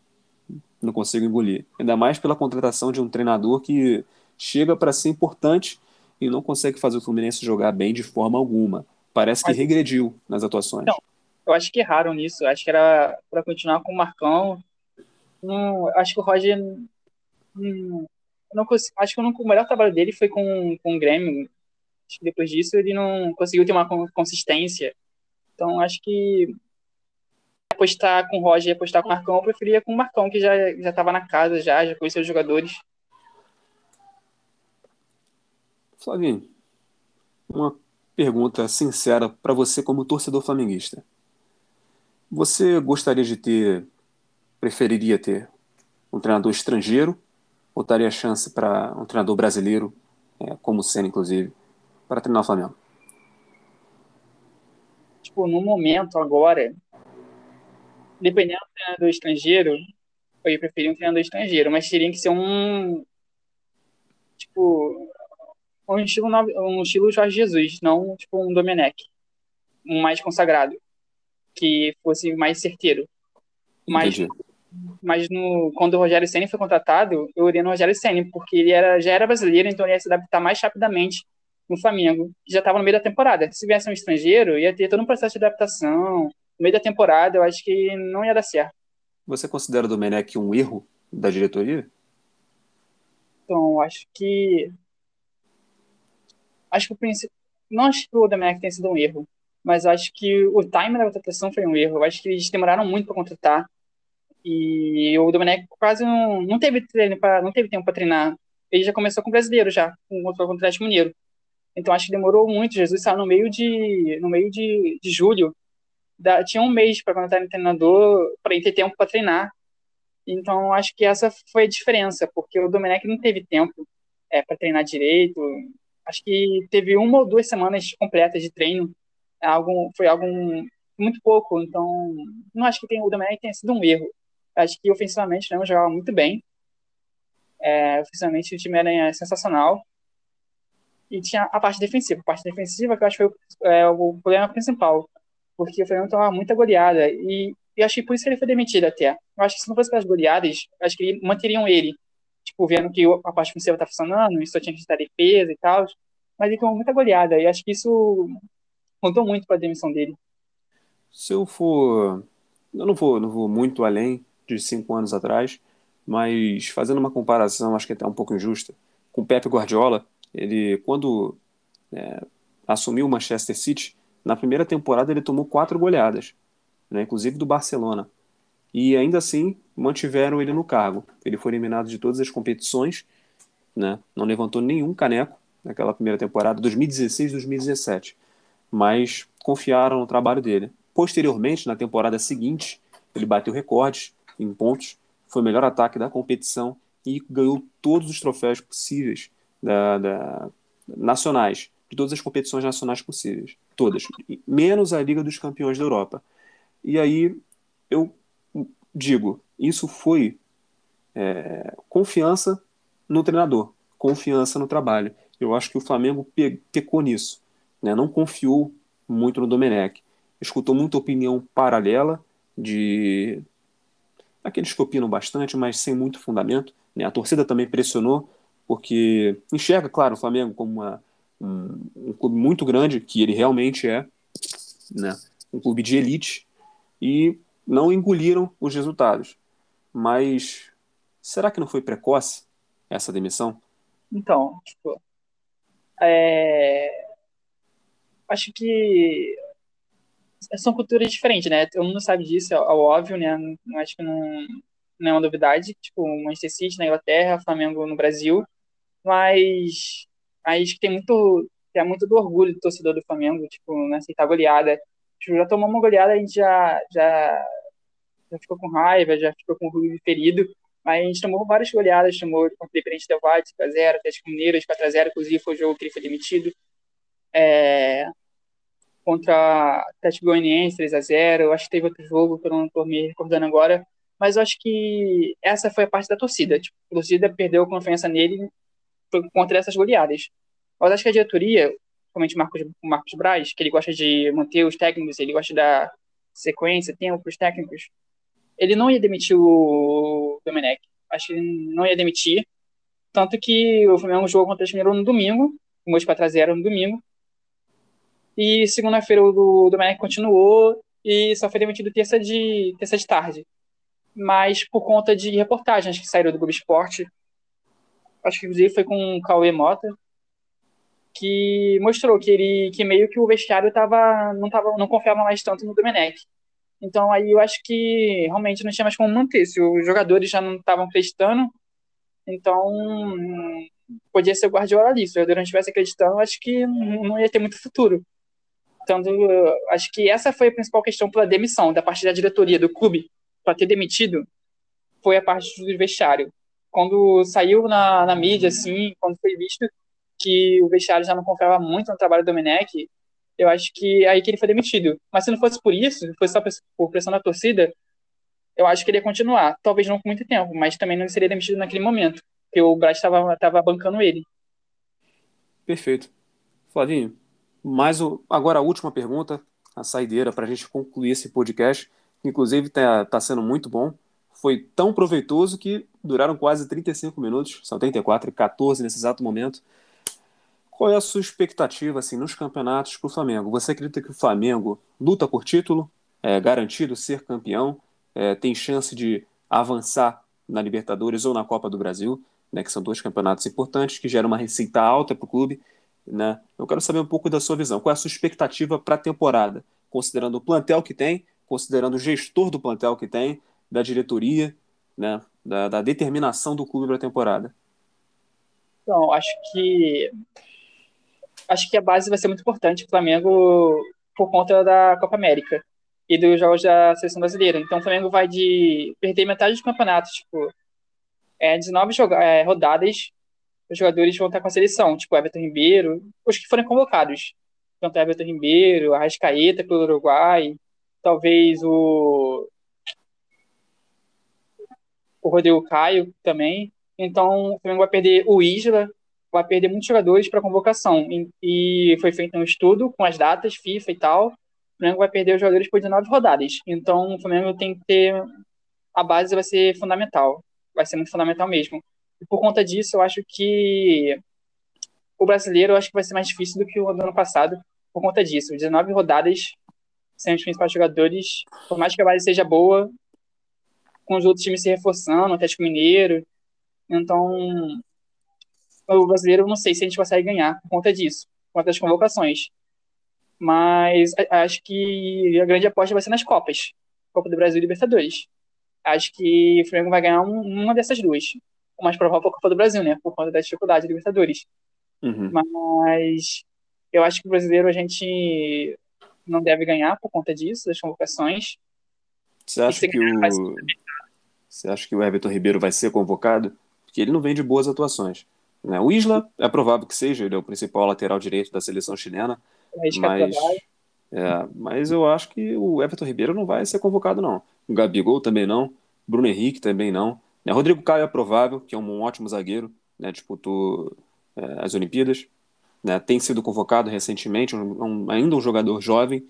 não consigo engolir. Ainda mais pela contratação de um treinador que chega para ser importante e não consegue fazer o Fluminense jogar bem de forma alguma. Parece que Mas- regrediu nas atuações. Não. Eu acho que erraram nisso. Acho que era para continuar com o Marcão. Não, acho que o Roger. hum, eu não consigo, acho que eu não- o melhor trabalho dele foi com, com o Grêmio. Acho que depois disso ele não conseguiu ter uma con- consistência. Então acho que apostar com o Roger e apostar com o Marcão, eu preferia com o Marcão, que já já estava na casa, já, já conhecia os jogadores. Flavinho, uma pergunta sincera para você como torcedor flamenguista. Você gostaria de ter, preferiria ter um treinador estrangeiro ou daria chance para um treinador brasileiro, é, como o Senna, inclusive, para treinar o Flamengo? Tipo, no momento agora, dependendo do treinador estrangeiro, eu ia preferir um treinador estrangeiro, mas teria que ser um tipo um estilo um estilo Jorge Jesus, não tipo um Domenech, um mais consagrado, que fosse mais certeiro. Mas Entendi. mas no quando o Rogério Ceni foi contratado, eu iria no Rogério Ceni, porque ele era já era brasileiro, então ele ia se adaptar mais rapidamente no Flamengo, que já estava no meio da temporada. Se viesse um estrangeiro, ia ter todo um processo de adaptação. No meio da temporada, eu acho que não ia dar certo. Você considera o Domenech um erro da diretoria? Então, acho que acho que o princípio não acho que o Domenech tenha sido um erro, mas acho que o time da contratação foi um erro. Eu acho que eles demoraram muito para contratar e o Domenech quase não, não teve treino para não teve tempo para treinar ele já começou com o brasileiro já, com o Atlético Mineiro. Então acho que demorou muito. Jesus saiu no meio de no meio de, de julho. Da, tinha um mês para contratar no treinador para ter tempo para treinar. Então acho que essa foi a diferença, porque o Domenech não teve tempo é, para treinar direito. Acho que teve uma ou duas semanas completas de treino. É algo, foi algo muito pouco. Então não acho que o Domenech tenha sido um erro. Acho que ofensivamente né, jogava muito bem. É, ofensivamente o time era sensacional e tinha a parte defensiva. A parte defensiva que eu acho que foi é, o problema principal, porque o Flamengo tomava muita goleada e, e acho que por isso que ele foi demitido até. Eu acho que se não fosse pelas goleadas, acho que manteriam ele, tipo, vendo que a parte defensiva tá funcionando, e só tinha que estar defesa e tal, mas ele tomou muita goleada e acho que isso contou muito para a demissão dele. Se eu for, eu não vou, não vou muito além de cinco anos atrás, mas fazendo uma comparação, acho que até um pouco injusta, com Pepe Guardiola, ele, quando é, assumiu o Manchester City, na primeira temporada ele tomou quatro goleadas, né, inclusive do Barcelona. E ainda assim mantiveram ele no cargo. Ele foi eliminado de todas as competições, né, não levantou nenhum caneco naquela primeira temporada, 2016-2017. Mas confiaram no trabalho dele. Posteriormente, na temporada seguinte, ele bateu recordes em pontos, foi o melhor ataque da competição e ganhou todos os troféus possíveis da, da, nacionais, de todas as competições nacionais possíveis, todas, menos a Liga dos Campeões da Europa. E aí eu digo, isso foi é, confiança no treinador, confiança no trabalho. Eu acho que o Flamengo pecou nisso, né? não confiou muito no Domenech, escutou muita opinião paralela de aqueles que opinam bastante, mas sem muito fundamento. Né? A torcida também pressionou porque enxerga, claro, o Flamengo como uma, um, um, clube muito grande, que ele realmente é, né, um clube de elite, e não engoliram os resultados. Mas será que não foi precoce essa demissão? Então, tipo, é... acho que são culturas diferentes, né? Todo mundo sabe disso, é, é óbvio, né? Acho que não, não é uma novidade. Tipo, Manchester City na Inglaterra, Flamengo no Brasil mas acho que tem muito, tem muito do orgulho do torcedor do Flamengo, tipo, não aceitar goleada. Tipo, já tomou uma goleada, a gente já, já, já ficou com raiva, já ficou com o orgulho ferido, mas a gente tomou várias goleadas, tomou contra o Independente Del Valle, 5x0, Atlético Mineiro, 4x0, inclusive foi o jogo que ele foi demitido. É, contra Atlético Goianiense, 3x0, acho que teve outro jogo que eu não estou me recordando agora, mas eu acho que essa foi a parte da torcida. Tipo, a torcida perdeu confiança nele contra essas goleadas. Mas acho que a diretoria, principalmente Marcos, Marcos Braz, que ele gosta de manter os técnicos, ele gosta da sequência, tempo para os técnicos, ele não ia demitir o Domenech. Acho que ele não ia demitir. Tanto que o Flamengo jogou contra o Mineiro no domingo, o Moço para trazer era no domingo. E segunda-feira o Domenech continuou e só foi demitido terça de, terça de tarde. Mas por conta de reportagens que saíram do Globo Esporte, acho que inclusive foi com o Cauê Mota, que mostrou que ele que meio que o vestiário tava, não, tava, não confiava mais tanto no Domenech. Então aí eu acho que realmente não tinha mais como manter. Se os jogadores já não estavam acreditando, então podia ser o Guardiola ali. Se o jogador não estivesse acreditando, acho que não ia ter muito futuro. Então, acho que essa foi a principal questão pela demissão da parte da diretoria do clube para ter demitido foi a parte do vestiário quando saiu na, na mídia, assim, quando foi visto que o vestiário já não confiava muito no trabalho do Domenech, eu acho que é aí que ele foi demitido. Mas se não fosse por isso, se fosse só por pressão da torcida, eu acho que ele ia continuar. Talvez não por muito tempo, mas também não seria demitido naquele momento, porque o Braz estava bancando ele. Perfeito. Flavinho, mais agora a última pergunta, a saideira, para a gente concluir esse podcast, que inclusive está tá sendo muito bom foi tão proveitoso que duraram quase 35 minutos, são 34 e 14 nesse exato momento. Qual é a sua expectativa assim nos campeonatos para o Flamengo? Você acredita que o Flamengo luta por título, é garantido ser campeão, é, tem chance de avançar na Libertadores ou na Copa do Brasil, né, que são dois campeonatos importantes que geram uma receita alta para o clube? Né? Eu quero saber um pouco da sua visão. Qual é a sua expectativa para a temporada, considerando o plantel que tem, considerando o gestor do plantel que tem, da diretoria, né, da, da determinação do clube para a temporada? Então, acho que acho que a base vai ser muito importante o Flamengo por conta da Copa América e dos jogos da seleção brasileira. Então, o Flamengo vai de perder metade do campeonato, tipo, é, 19 é, rodadas, os jogadores vão estar com a seleção, tipo, Everton Ribeiro, os que forem convocados. Tanto Everton Ribeiro, Arrascaeta pelo Uruguai, talvez o o Rodrigo Caio também. Então, o Flamengo vai perder o Isla, vai perder muitos jogadores para convocação. E, foi feito um estudo com as datas, FIFA e tal. O Flamengo vai perder os jogadores por 19 rodadas. Então, o Flamengo tem que ter. A base vai ser fundamental. Vai ser muito fundamental mesmo. E por conta disso, eu acho que o brasileiro eu acho que vai ser mais difícil do que o ano passado. Por conta disso. 19 rodadas sem os principais jogadores. Por mais que a base seja boa, com os outros times se reforçando, Atlético Mineiro. Então, o brasileiro, não sei se a gente consegue ganhar por conta disso, por conta das convocações. Mas acho que a grande aposta vai ser nas Copas Copa do Brasil e Libertadores. Acho que o Flamengo vai ganhar uma dessas duas. O mais provável é a Copa do Brasil, né? Por conta da dificuldade da Libertadores. Uhum. Mas eu acho que o brasileiro a gente não deve ganhar por conta disso, das convocações. Você acha que o você acha que o Everton Ribeiro vai ser convocado? Porque ele não vem de boas atuações. Né? O Isla é provável que seja, ele é o principal lateral direito da seleção chilena. É mas, é, mas eu acho que o Everton Ribeiro não vai ser convocado, não. O Gabigol também não. Bruno Henrique também não. Né? Rodrigo Caio é provável, que é um ótimo zagueiro, né? disputou é, as Olimpíadas. Né? Tem sido convocado recentemente, um, um, ainda um jogador jovem,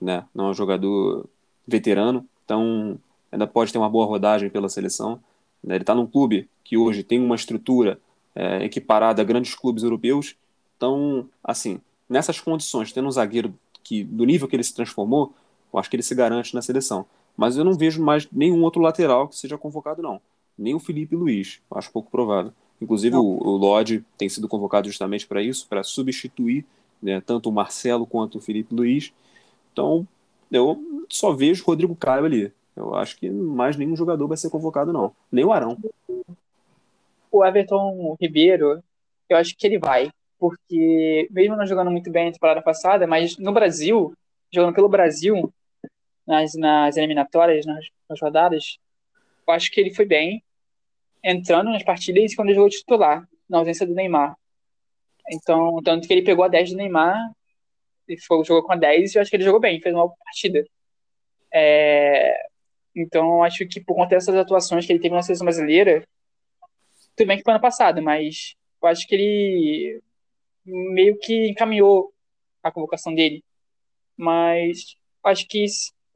né? não é um jogador veterano. Então, ainda pode ter uma boa rodagem pela seleção. Né? Ele está num clube que hoje tem uma estrutura é, equiparada a grandes clubes europeus. Então, assim, nessas condições, tendo um zagueiro que do nível que ele se transformou, eu acho que ele se garante na seleção. Mas eu não vejo mais nenhum outro lateral que seja convocado, não. Nem o Felipe Luiz, eu acho pouco provável. Inclusive, o, o Lodge tem sido convocado justamente para isso, para substituir né, tanto o Marcelo quanto o Felipe Luiz. Então, eu só vejo Rodrigo Caio ali. Eu acho que mais nenhum jogador vai ser convocado, não. Nem o Arão. O Everton Ribeiro, eu acho que ele vai. Porque, mesmo não jogando muito bem na temporada passada, mas no Brasil, jogando pelo Brasil, nas, nas eliminatórias, nas, nas rodadas, eu acho que ele foi bem, entrando nas partidas e quando ele jogou titular, na ausência do Neymar. Então, tanto que ele pegou a 10 do Neymar, e foi, jogou com a 10 e eu acho que ele jogou bem, fez uma boa partida. É, então, acho que por conta dessas atuações que ele teve na seleção brasileira, tudo bem que foi ano passado, mas eu acho que ele meio que encaminhou a convocação dele. Mas acho que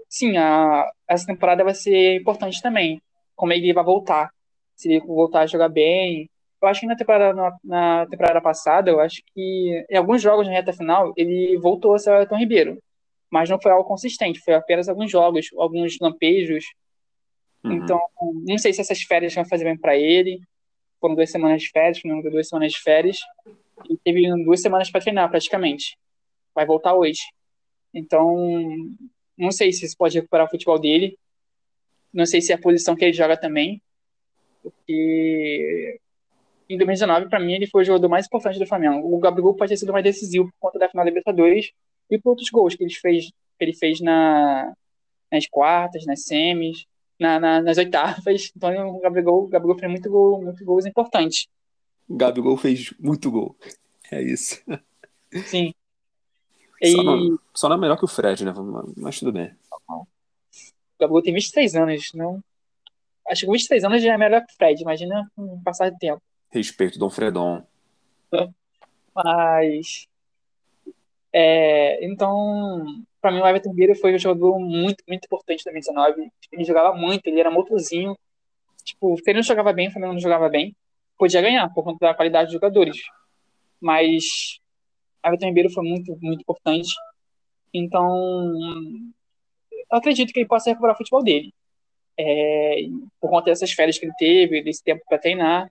sim, a, essa temporada vai ser importante também. Como ele vai voltar. Se ele voltar a jogar bem. Eu acho que na temporada, na, na temporada passada, eu acho que em alguns jogos na reta final, ele voltou a ser o Elton Ribeiro mas não foi algo consistente, foi apenas alguns jogos, alguns lampejos. Uhum. Então, não sei se essas férias vão fazer bem para ele. Foram duas semanas de férias, não duas semanas de férias. E teve duas semanas para treinar, praticamente. Vai voltar hoje. Então, não sei se isso pode recuperar o futebol dele. Não sei se é a posição que ele joga também. Porque em 2019, para mim, ele foi o jogador mais importante do Flamengo. O Gabigol pode ter sido mais decisivo por conta da final da Libertadores, e por outros gols que ele fez, que ele fez na, nas quartas, nas semis, na, na, nas oitavas. Então o Gabigol, o Gabigol fez muito gol, muito gols importantes. O Gabigol fez muito gol. É isso. Sim. E... Só, não, só não é melhor que o Fred, né? Mas tudo bem. O Gabigol tem 23 anos, não. Acho que 23 anos já é melhor que o Fred, imagina um passar de tempo. Respeito, Dom Fredon. Mas é, então, para mim, o Everton Ribeiro foi um jogador muito, muito importante da 2019. Ele jogava muito, ele era motorzinho. Tipo, se ele não jogava bem, o Flamengo não jogava bem, podia ganhar por conta da qualidade dos jogadores. Mas Everton Ribeiro foi muito, muito importante. Então, eu acredito que ele possa recuperar o futebol dele. É, por conta dessas férias que ele teve, desse tempo para treinar.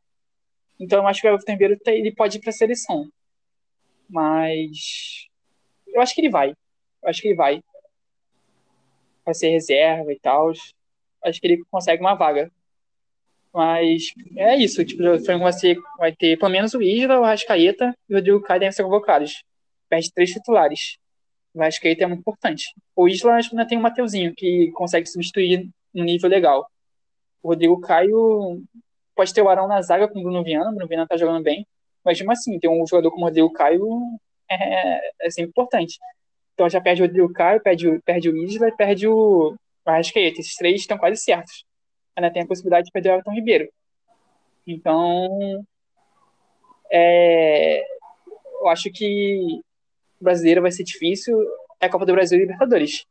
Então, eu acho que o Everton Ribeiro ele pode ir para a seleção. Mas eu acho que ele vai. Acho que ele vai. Vai ser reserva e tal. Acho que ele consegue uma vaga. Mas é isso, tipo, o Flamengo vai, ser, vai ter pelo menos o Isla, o Rascaeta e o Rodrigo Caio devem ser convocados. Perde três titulares. O Rascaeta é muito importante. O Isla acho que ainda tem o Mateuzinho, que consegue substituir no nível legal. O Rodrigo Caio pode ter o Arão na zaga com o Bruno Viana, o Bruno Viana tá jogando bem, mas mesmo assim, ter um jogador como o Rodrigo Caio é, é sempre importante. Então já perde o Rodrigo Caio, perde, perde o Isla e perde o Arrascaeta. Esses três estão quase certos. Ainda tem a possibilidade de perder o Everton Ribeiro. Então, é, eu acho que o brasileiro vai ser difícil. É a Copa do Brasil e Libertadores.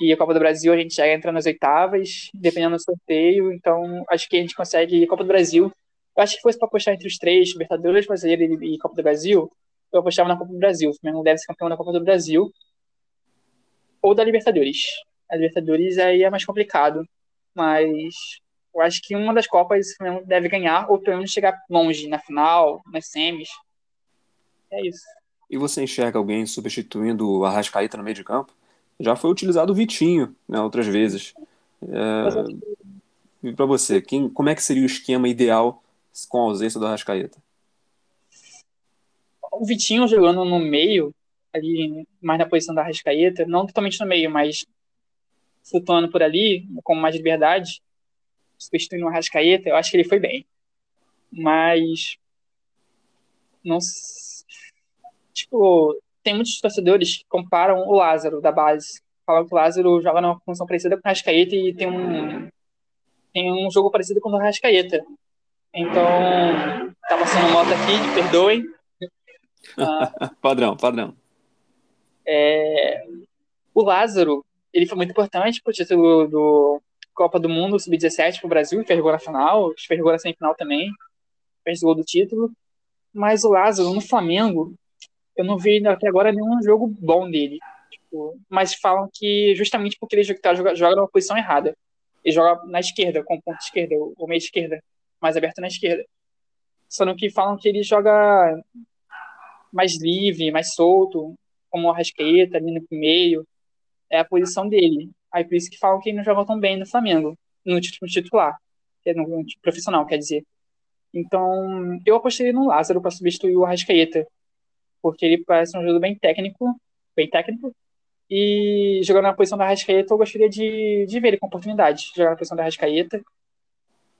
E a Copa do Brasil a gente já entra nas oitavas, dependendo do sorteio. Então, acho que a gente consegue. A Copa do Brasil, eu acho que fosse para apostar entre os três, Libertadores, Brasileiro e Copa do Brasil, eu apostava na Copa do Brasil. O Flamengo deve ser campeão da Copa do Brasil ou da Libertadores. A Libertadores aí é mais complicado, mas eu acho que uma das Copas o Flamengo deve ganhar ou pelo menos chegar longe na final, nas semis. É isso. E você enxerga alguém substituindo o Arrascaeta no meio de campo? Já foi utilizado o Vitinho, né, outras vezes. É... E para você, quem, como é que seria o esquema ideal com a ausência do Arrascaeta? O Vitinho jogando no meio, ali mais na posição da Arrascaeta, não totalmente no meio, mas flutuando por ali, com mais liberdade, substituindo o Arrascaeta, eu acho que ele foi bem. Mas não tipo, tem muitos torcedores que comparam o Lázaro da base. Falam que o Lázaro joga numa função parecida com o Rascaeta e tem um, tem um jogo parecido com o Rascaeta. Então, tá passando moto aqui, perdoem. Padrão, padrão. É, o Lázaro, ele foi muito importante pro título do Copa do Mundo Sub-17 pro Brasil, fez gol na final, fez gol na semifinal também, fez gol do título. Mas o Lázaro, no Flamengo, eu não vi até agora nenhum jogo bom dele. Tipo, mas falam que justamente porque ele tá, joga, joga numa posição errada. Ele joga na esquerda, com ponta esquerda, ou meia esquerda, mais aberto na esquerda. Só que falam que ele joga mais livre, mais solto, como o Arrascaeta, ali no meio. É a posição dele. Aí por isso que falam que ele não joga tão bem no Flamengo, no título titular, é no, profissional, quer dizer. Então, eu apostei no Lázaro para substituir o Arrascaeta porque ele parece um jogador bem técnico, bem técnico, e jogando na posição da Rascaeta, eu gostaria de, de ver ele com oportunidade, jogar na posição da Rascaeta.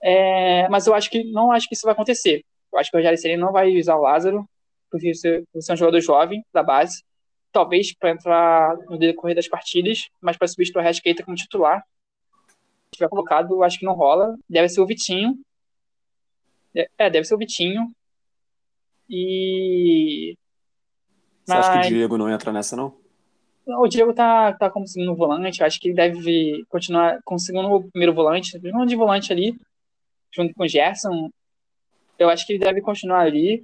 É, mas eu acho que não acho que isso vai acontecer. Eu acho que o Ceni não vai usar o Lázaro, porque você é um jogador jovem da base, talvez para entrar no decorrer das partidas, mas para substituir o Rascaeta como titular. Se tiver colocado, acho que não rola. Deve ser o Vitinho. É, deve ser o Vitinho. E você Mas... acha que o Diego não entra nessa, não? O Diego tá, tá como segundo volante, acho que ele deve continuar com o segundo primeiro volante, segundo de volante ali, junto com o Gerson. Eu acho que ele deve continuar ali.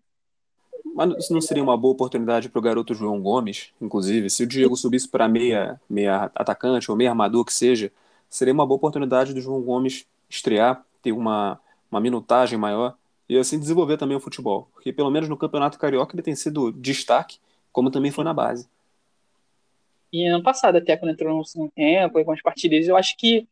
Mas não seria uma boa oportunidade para o garoto João Gomes, inclusive? Se o Diego subisse para meia, meia atacante ou meia armador que seja, seria uma boa oportunidade do João Gomes estrear, ter uma, uma minutagem maior e assim desenvolver também o futebol. Porque pelo menos no Campeonato Carioca ele tem sido destaque como também foi na base. E ano passado, até quando entrou no segundo tempo, algumas partidas, eu acho que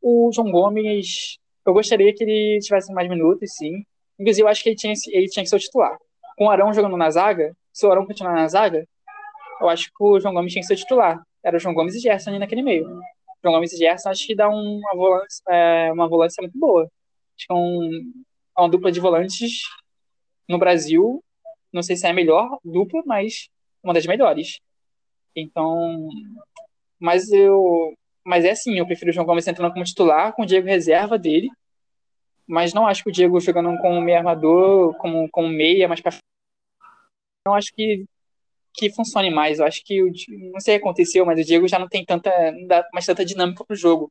o João Gomes, eu gostaria que ele tivesse mais minutos, sim. Inclusive, eu acho que ele tinha, ele tinha que ser o titular. Com o Arão jogando na zaga, se o Arão continuar na zaga, eu acho que o João Gomes tinha que ser o titular. Era o João Gomes e Gerson ali naquele meio. João Gomes e Gerson acho que dá uma volância, é, uma volância muito boa. Acho que é um, é uma dupla de volantes no Brasil. Não sei se é a melhor dupla, mas uma das melhores. Então, mas eu, mas é assim, eu prefiro o João Gomes entrando como titular com o Diego reserva dele, mas não acho que o Diego jogando como meio armador, como, como meia, mais para não acho que que funcione mais. Eu acho que o, não sei o que aconteceu, mas o Diego já não tem tanta, não dá mais tanta dinâmica pro jogo.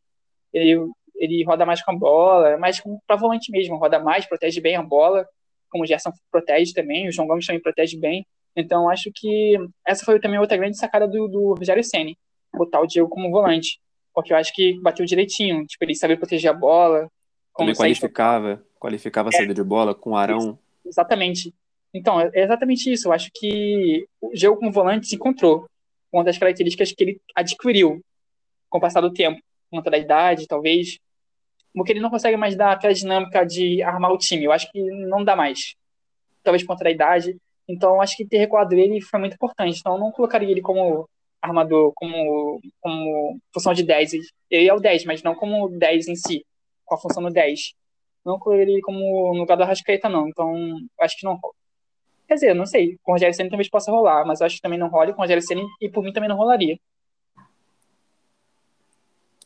Ele, ele roda mais com a bola, mais para volante mesmo, roda mais, protege bem a bola, como o Gerson protege também, o João Gomes também protege bem. Então, acho que essa foi também outra grande sacada do, do Rogério Senni, botar o Diego como volante. Porque eu acho que bateu direitinho. Tipo, ele sabia proteger a bola. Como qualificava, qualificava a saída é, de bola com o Arão. Exatamente. Então, é exatamente isso. Eu acho que o Diego como volante se encontrou. Uma das características que ele adquiriu com o passar do tempo. Conta da idade, talvez. porque ele não consegue mais dar aquela dinâmica de armar o time. Eu acho que não dá mais. Talvez contra a idade. Então, acho que ter recuado ele foi muito importante. Então, eu não colocaria ele como armador, como, como função de 10. Ele é o 10, mas não como 10 em si, com a função no 10. Não colocaria ele como no lugar do Arrascaeta, não. Então, acho que não rola. Quer dizer, não sei. Com o Rogério Senna talvez possa rolar, mas acho que também não rola com o Rogério Senna e por mim também não rolaria.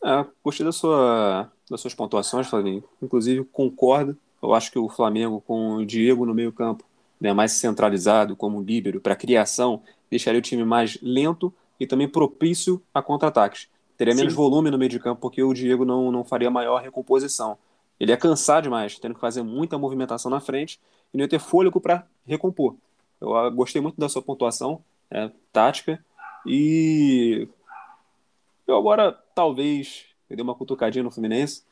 É, gostei da sua, das suas pontuações, Flavinho. Inclusive, concordo. Eu acho que o Flamengo, com o Diego no meio-campo, né, mais centralizado, como líbero, para criação, deixaria o time mais lento e também propício a contra-ataques. Teria Sim. menos volume no meio de campo, porque o Diego não, não faria maior recomposição. Ele ia cansar demais, tendo que fazer muita movimentação na frente e não ia ter fôlego para recompor. Eu ah, gostei muito da sua pontuação é, tática e eu agora talvez eu dei uma cutucadinha no Fluminense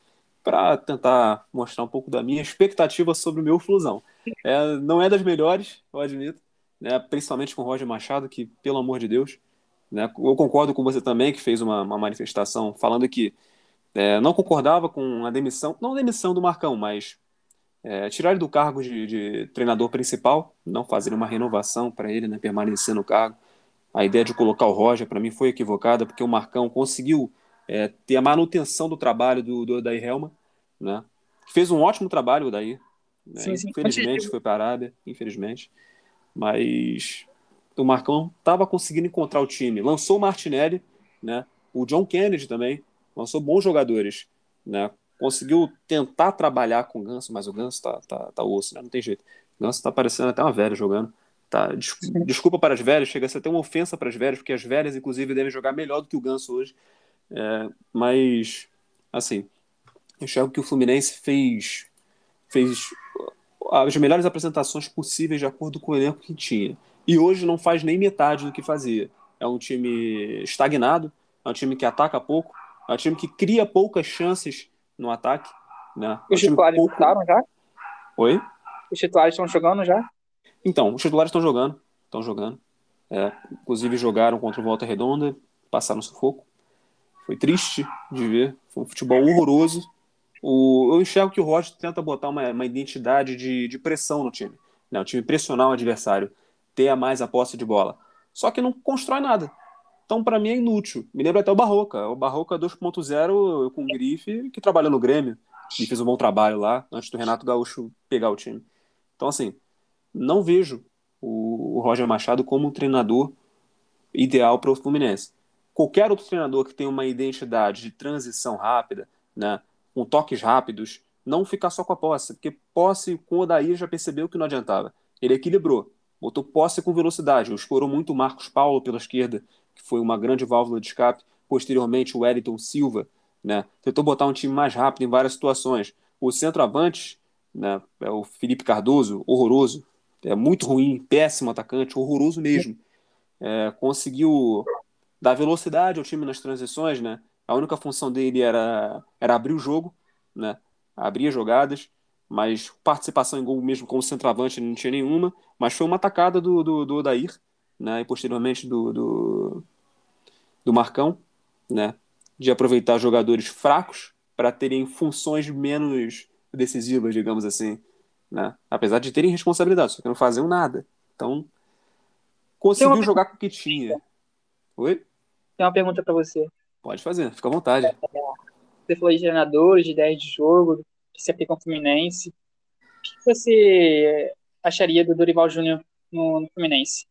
para tentar mostrar um pouco da minha expectativa sobre o meu Flusão. É, não é das melhores, eu admito, né, principalmente com o Roger Machado, que, pelo amor de Deus, né, eu concordo com você também, que fez uma, uma manifestação falando que é, não concordava com a demissão, não a demissão do Marcão, mas é, tirar ele do cargo de, de, treinador principal, não fazer uma renovação para ele, né, permanecer no cargo. A ideia de colocar o Roger, para mim, foi equivocada, porque o Marcão conseguiu é, ter a manutenção do trabalho do, do Odair Helma, né? Fez um ótimo trabalho o Odair. Né? Sim, sim. Infelizmente foi para a Arábia, infelizmente. Mas o Marcão estava conseguindo encontrar o time. Lançou o Martinelli, né? o John Kennedy também, lançou bons jogadores. Né? Conseguiu tentar trabalhar com o Ganso, mas o Ganso tá, tá, tá osso, né? não tem jeito. O Ganso tá parecendo até uma velha jogando. Tá, desculpa para as velhas, chega a ser até uma ofensa para as velhas, porque as velhas, inclusive, devem jogar melhor do que o Ganso hoje. É, mas, assim, enxergo que o Fluminense fez, fez as melhores apresentações possíveis de acordo com o elenco que tinha. E hoje não faz nem metade do que fazia. É um time estagnado, é um time que ataca pouco, é um time que cria poucas chances no ataque. Né? É Os um titulares pouco... já? Oi? Os titulares estão jogando já? Então, os titulares estão jogando. Estão jogando. É, inclusive jogaram contra o Volta Redonda, passaram sufoco. Foi triste de ver. Foi um futebol horroroso. O, eu enxergo que o Roger tenta botar uma, uma identidade de, de pressão no time. Né? O time pressionar o adversário, ter a mais a posse de bola. Só que não constrói nada. Então, para mim, é inútil. Me lembra até o Barroca. O Barroca 2.0 com o Grife, que trabalhou no Grêmio e fez um bom trabalho lá, antes do Renato Gaúcho pegar o time. Então, assim, não vejo o, o Roger Machado como um treinador ideal para o Fluminense qualquer outro treinador que tenha uma identidade de transição rápida, né, com toques rápidos, não ficar só com a posse, porque posse com o Odair já percebeu que não adiantava. Ele equilibrou, botou posse com velocidade, explorou muito o Marcos Paulo pela esquerda, que foi uma grande válvula de escape, posteriormente o Wellington Silva, né, tentou botar um time mais rápido em várias situações. O centroavante, né, é o Felipe Cardoso, horroroso, é muito ruim, péssimo atacante, horroroso mesmo. É, conseguiu dar velocidade ao time nas transições, né? A única função dele era, era abrir o jogo, né? Abrir jogadas, mas participação em gol mesmo como centroavante não tinha nenhuma, mas foi uma atacada do, do, do Odair, né? E posteriormente do, do, do Marcão, né? De aproveitar jogadores fracos para terem funções menos decisivas, digamos assim, né? Apesar de terem responsabilidade, só que não faziam nada. Então, conseguiu uma... jogar com o que tinha. Oi? Tem uma pergunta para você. Pode fazer, fica à vontade. Você falou de treinadores, de ideias de jogo, que se aplicam ao Fluminense. O que você acharia do Dorival Júnior no, no, Fluminense?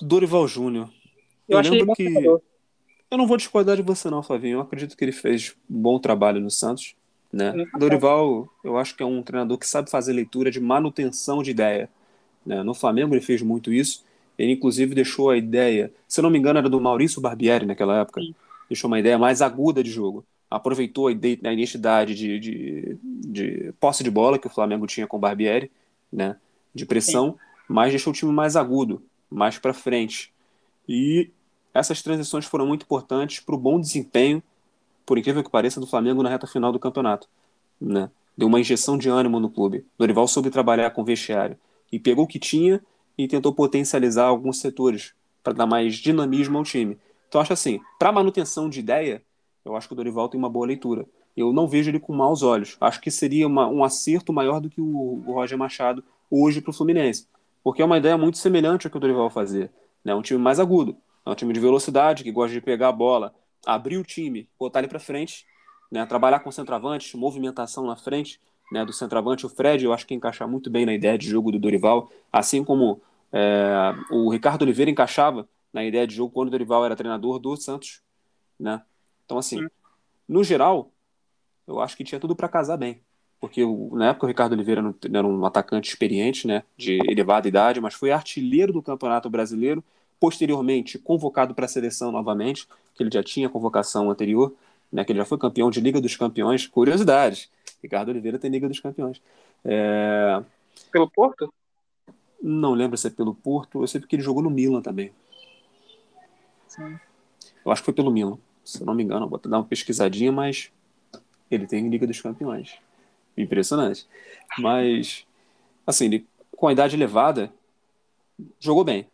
Dorival Júnior. Eu, eu lembro que. Eu não vou discordar de você, não, Flavinho. Eu acredito que ele fez um bom trabalho no Santos. Né? Dorival, eu acho que é um treinador que sabe fazer leitura de manutenção de ideia. Né? No Flamengo ele fez muito isso. Ele, inclusive, deixou a ideia, se não me engano, era do Maurício Barbieri naquela época, Sim. deixou uma ideia mais aguda de jogo. Aproveitou a, ideia, a identidade de, de, de, posse de bola que o Flamengo tinha com o Barbieri, né, de pressão, Sim. Mas deixou o time mais agudo, mais para frente. E essas transições foram muito importantes para o bom desempenho, por incrível que pareça, do Flamengo na reta final do campeonato. Né? Deu uma injeção de ânimo no clube. Dorival soube trabalhar com o vestiário e pegou o que tinha e tentou potencializar alguns setores para dar mais dinamismo ao time. Então acho assim, para manutenção de ideia, eu acho que o Dorival tem uma boa leitura. eu não vejo ele com maus olhos. Acho que seria uma, um acerto maior do que o, o Roger Machado hoje para o Fluminense, porque é uma ideia muito semelhante ao que o Dorival fazia. Né? Um time mais agudo, é um time de velocidade, que gosta de pegar a bola, abrir o time, botar ele para frente, né? trabalhar com centroavante, movimentação na frente né? do centroavante. O Fred, eu acho que encaixar muito bem na ideia de jogo do Dorival, assim como é, o Ricardo Oliveira encaixava na ideia de jogo quando o Dorival era treinador do Santos. Né? Então, assim, no geral, eu acho que tinha tudo para casar bem. Porque na época o Ricardo Oliveira era um atacante experiente, né, de elevada idade, mas foi artilheiro do Campeonato Brasileiro, posteriormente convocado para a seleção novamente, que ele já tinha convocação anterior, né, que ele já foi campeão de Liga dos Campeões. Curiosidades, Ricardo Oliveira tem Liga dos Campeões. É... Pelo Porto? Não lembro se é pelo Porto, eu sei porque ele jogou no Milan também. Sim. Eu acho que foi pelo Milan, se eu não me engano, vou dar uma pesquisadinha, mas ele tem Liga dos Campeões. Impressionante. Mas, assim, ele, com a idade elevada, jogou bem.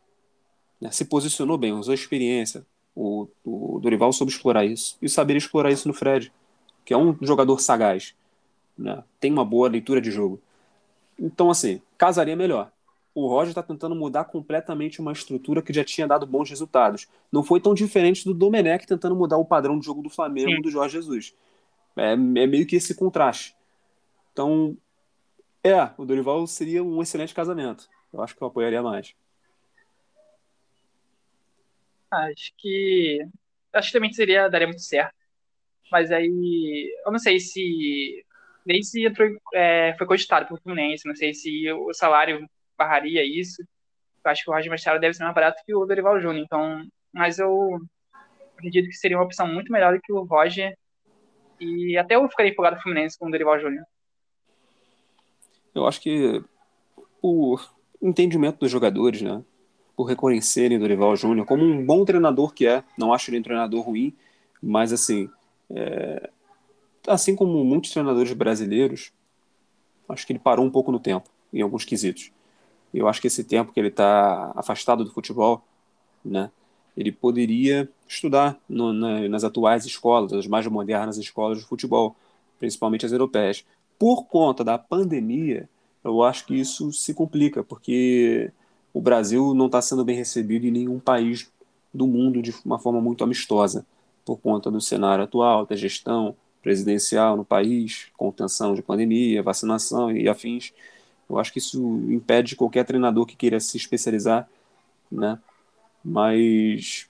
Né? Se posicionou bem, usou experiência. O, o Dorival soube explorar isso. E saber explorar isso no Fred, que é um jogador sagaz. Né? Tem uma boa leitura de jogo. Então, assim, casaria melhor. O Roger está tentando mudar completamente uma estrutura que já tinha dado bons resultados. Não foi tão diferente do Domenech tentando mudar o padrão de jogo do Flamengo Sim. do Jorge Jesus. É, é meio que esse contraste. Então, é, o Dorival seria um excelente casamento. Eu acho que eu apoiaria mais. Acho que. Acho que também seria, daria muito certo. Mas aí. Eu não sei se. Nem se entrou, é, foi cogitado pelo Fluminense. Não sei se o salário barraria isso. Eu acho que o Roger Machado deve ser mais barato que o Dorival Júnior. Então. Mas eu acredito que seria uma opção muito melhor do que o Roger. E até eu ficaria empolgado com o Fluminense com o Dorival Júnior. Eu acho que o entendimento dos jogadores, né? Por reconhecerem Dorival Júnior como um bom treinador que é. Não acho ele um treinador ruim, mas assim, é... assim como muitos treinadores brasileiros, acho que ele parou um pouco no tempo, em alguns quesitos. Eu acho que esse tempo que ele está afastado do futebol, né? Ele poderia estudar no, na, nas atuais escolas, as mais modernas escolas de futebol, principalmente as europeias por conta da pandemia, eu acho que isso se complica, porque o Brasil não está sendo bem recebido em nenhum país do mundo de uma forma muito amistosa, por conta do cenário atual, da gestão presidencial no país, contenção de pandemia, vacinação e afins. Eu acho que isso impede qualquer treinador que queira se especializar, né? Mas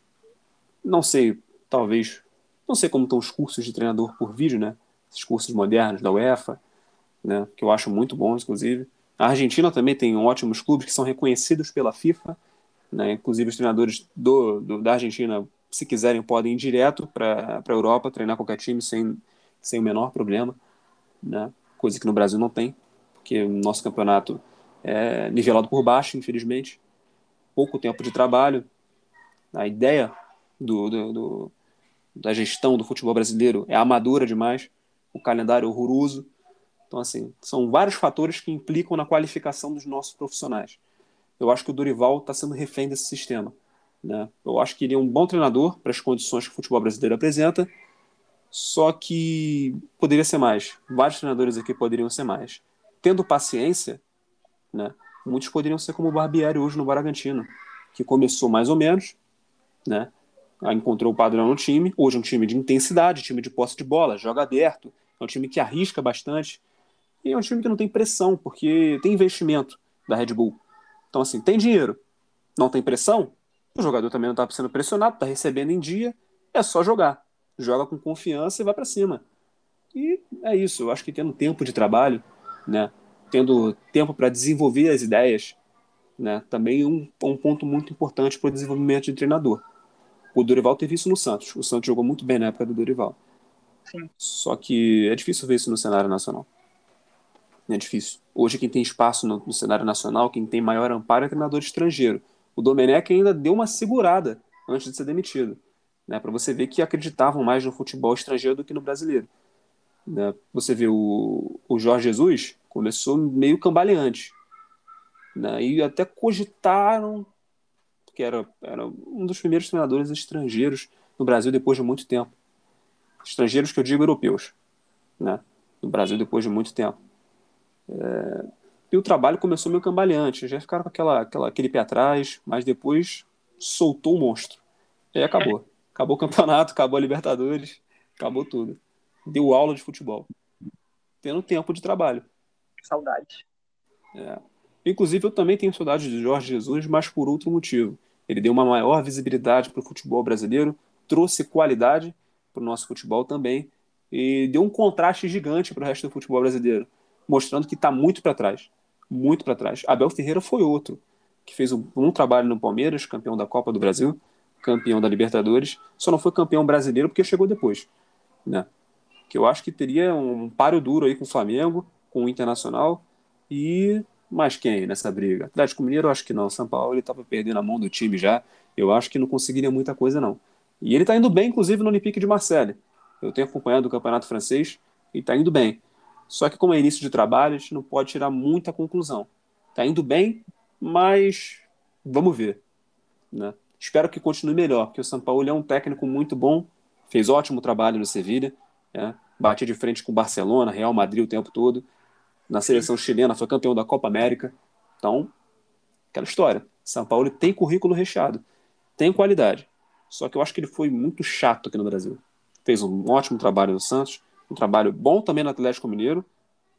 não sei, talvez, não sei como estão os cursos de treinador por vídeo, né? Esses cursos modernos da UEFA, né, que eu acho muito bons, inclusive. A Argentina também tem ótimos clubes que são reconhecidos pela FIFA, né, inclusive os treinadores do, do da Argentina, se quiserem, podem ir direto para a Europa, treinar qualquer time sem, sem o menor problema, né, coisa que no Brasil não tem, porque o nosso campeonato é nivelado por baixo, infelizmente. Pouco tempo de trabalho. A ideia do, do, do da gestão do futebol brasileiro é amadora demais, o calendário é horroroso, então, assim, são vários fatores que implicam na qualificação dos nossos profissionais. Eu acho que o Dorival está sendo refém desse sistema. Né? Eu acho que ele é um bom treinador para as condições que o futebol brasileiro apresenta, só que poderia ser mais. Vários treinadores aqui poderiam ser mais. Tendo paciência, né, muitos poderiam ser como o Barbieri hoje no Bragantino, que começou mais ou menos, né, encontrou o padrão no time. Hoje é um time de intensidade, time de posse de bola, joga aberto, é um time que arrisca bastante. E é um time que não tem pressão, porque tem investimento da Red Bull. Então, assim, tem dinheiro, não tem pressão, o jogador também não está sendo pressionado, está recebendo em dia, é só jogar. Joga com confiança e vai para cima. E é isso, eu acho que tendo tempo de trabalho, né, tendo tempo para desenvolver as ideias, né, também é um, um ponto muito importante para o desenvolvimento de treinador. O Dorival teve isso no Santos. O Santos jogou muito bem na época do Dorival. Sim. Só que é difícil ver isso no cenário nacional é difícil. Hoje quem tem espaço no, no, cenário nacional, quem tem maior amparo é treinador estrangeiro. O Domenech ainda deu uma segurada antes de ser demitido, né, para você ver que acreditavam mais no futebol estrangeiro do que no brasileiro. Né? Você vê o, o Jorge Jesus começou meio cambaleante, né, e até cogitaram que era, era um dos primeiros treinadores estrangeiros no Brasil depois de muito tempo. Estrangeiros que eu digo europeus, né? No Brasil depois de muito tempo. É... E o trabalho começou meio cambaleante, já ficaram com aquela, aquela, aquele pé atrás, mas depois soltou o monstro. E aí acabou. Acabou o campeonato, acabou a Libertadores, acabou tudo. Deu aula de futebol. Tendo tempo de trabalho. Saudade. É. Inclusive, eu também tenho saudade de Jorge Jesus, mas por outro motivo. Ele deu uma maior visibilidade para o futebol brasileiro, trouxe qualidade para o nosso futebol também e deu um contraste gigante para o resto do futebol brasileiro, mostrando que está muito para trás, muito para trás. Abel Ferreira foi outro que fez um, um trabalho no Palmeiras, campeão da Copa do Brasil, campeão da Libertadores, só não foi campeão brasileiro porque chegou depois, né? Que eu acho que teria um páreo duro aí com o Flamengo, com o Internacional e mais quem nessa briga? Atlético Mineiro, eu acho que não. São Paulo ele estava perdendo a mão do time já. Eu acho que não conseguiria muita coisa não. E ele está indo bem, inclusive, no Olympique de Marseille. Eu tenho acompanhado o campeonato francês e está indo bem. Só que, como é início de trabalho, a gente não pode tirar muita conclusão. Está indo bem, mas vamos ver. Né? Espero que continue melhor, porque o São Paulo é um técnico muito bom, fez ótimo trabalho no Sevilha, né? batia de frente com Barcelona, Real Madrid o tempo todo. Na seleção chilena foi campeão da Copa América. Então, aquela história. São Paulo tem currículo recheado, tem qualidade. Só que eu acho que ele foi muito chato aqui no Brasil. Fez um ótimo trabalho no Santos, um trabalho bom também no Atlético Mineiro,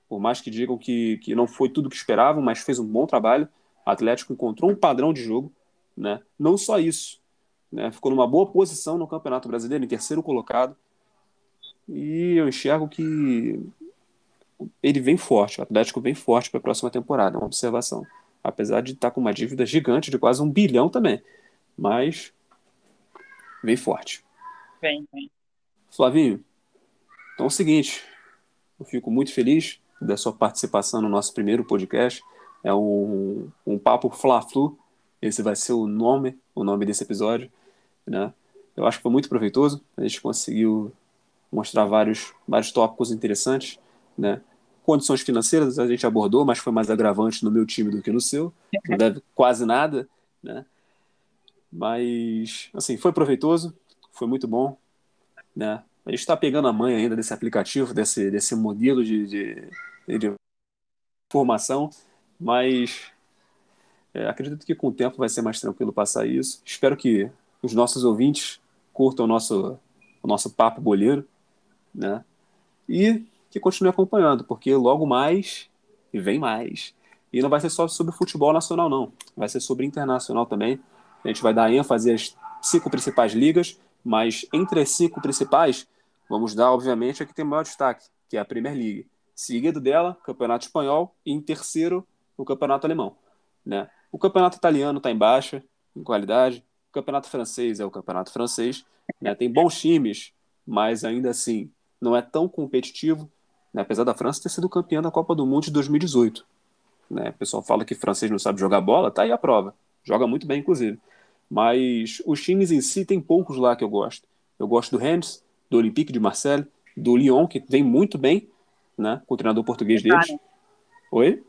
por mais que digam que, que não foi tudo o que esperavam, mas fez um bom trabalho. O Atlético encontrou um padrão de jogo, né? Não só isso, né? Ficou numa boa posição no Campeonato Brasileiro, em terceiro colocado. E eu enxergo que ele vem forte, o Atlético vem forte para a próxima temporada, é uma observação. Apesar de estar tá com uma dívida gigante de quase um bilhão também. Mas Vem forte. Vem, vem. Flavinho, então é o seguinte, eu fico muito feliz da sua participação no nosso primeiro podcast. É um, um papo Fla-Flu, esse vai ser o nome, o nome desse episódio, né? Eu acho que foi muito proveitoso, a gente conseguiu mostrar vários, vários tópicos interessantes, né? Condições financeiras a gente abordou, mas foi mais agravante no meu time do que no seu, não deve quase nada, né? Mas, assim, foi proveitoso, foi muito bom, né? A gente está pegando a manha ainda desse aplicativo, desse, desse modelo de, de, de formação, mas é, acredito que com o tempo vai ser mais tranquilo passar isso. Espero que os nossos ouvintes curtam o nosso, o nosso papo boleiro, né? E que continue acompanhando, porque logo mais e vem mais. E não vai ser só sobre futebol nacional, não. Vai ser sobre internacional também. A gente vai dar ênfase às cinco principais ligas, mas entre as cinco principais, vamos dar, obviamente, a que tem maior destaque, que é a Premier League. Seguido dela, Campeonato Espanhol e em terceiro, o Campeonato Alemão. Né? O Campeonato Italiano está em baixa, em qualidade. O Campeonato Francês é o Campeonato Francês. Né? Tem bons times, mas ainda assim não é tão competitivo, né? apesar da França ter sido campeã da Copa do Mundo de 2018. Né? O pessoal fala que francês não sabe jogar bola, tá aí a prova. Joga muito bem, inclusive. Mas os times em si tem poucos lá que eu gosto. Eu gosto do Rennes, do Olympique de Marseille, do Lyon, que vem muito bem, né? Com o treinador português deles. Né? Oi?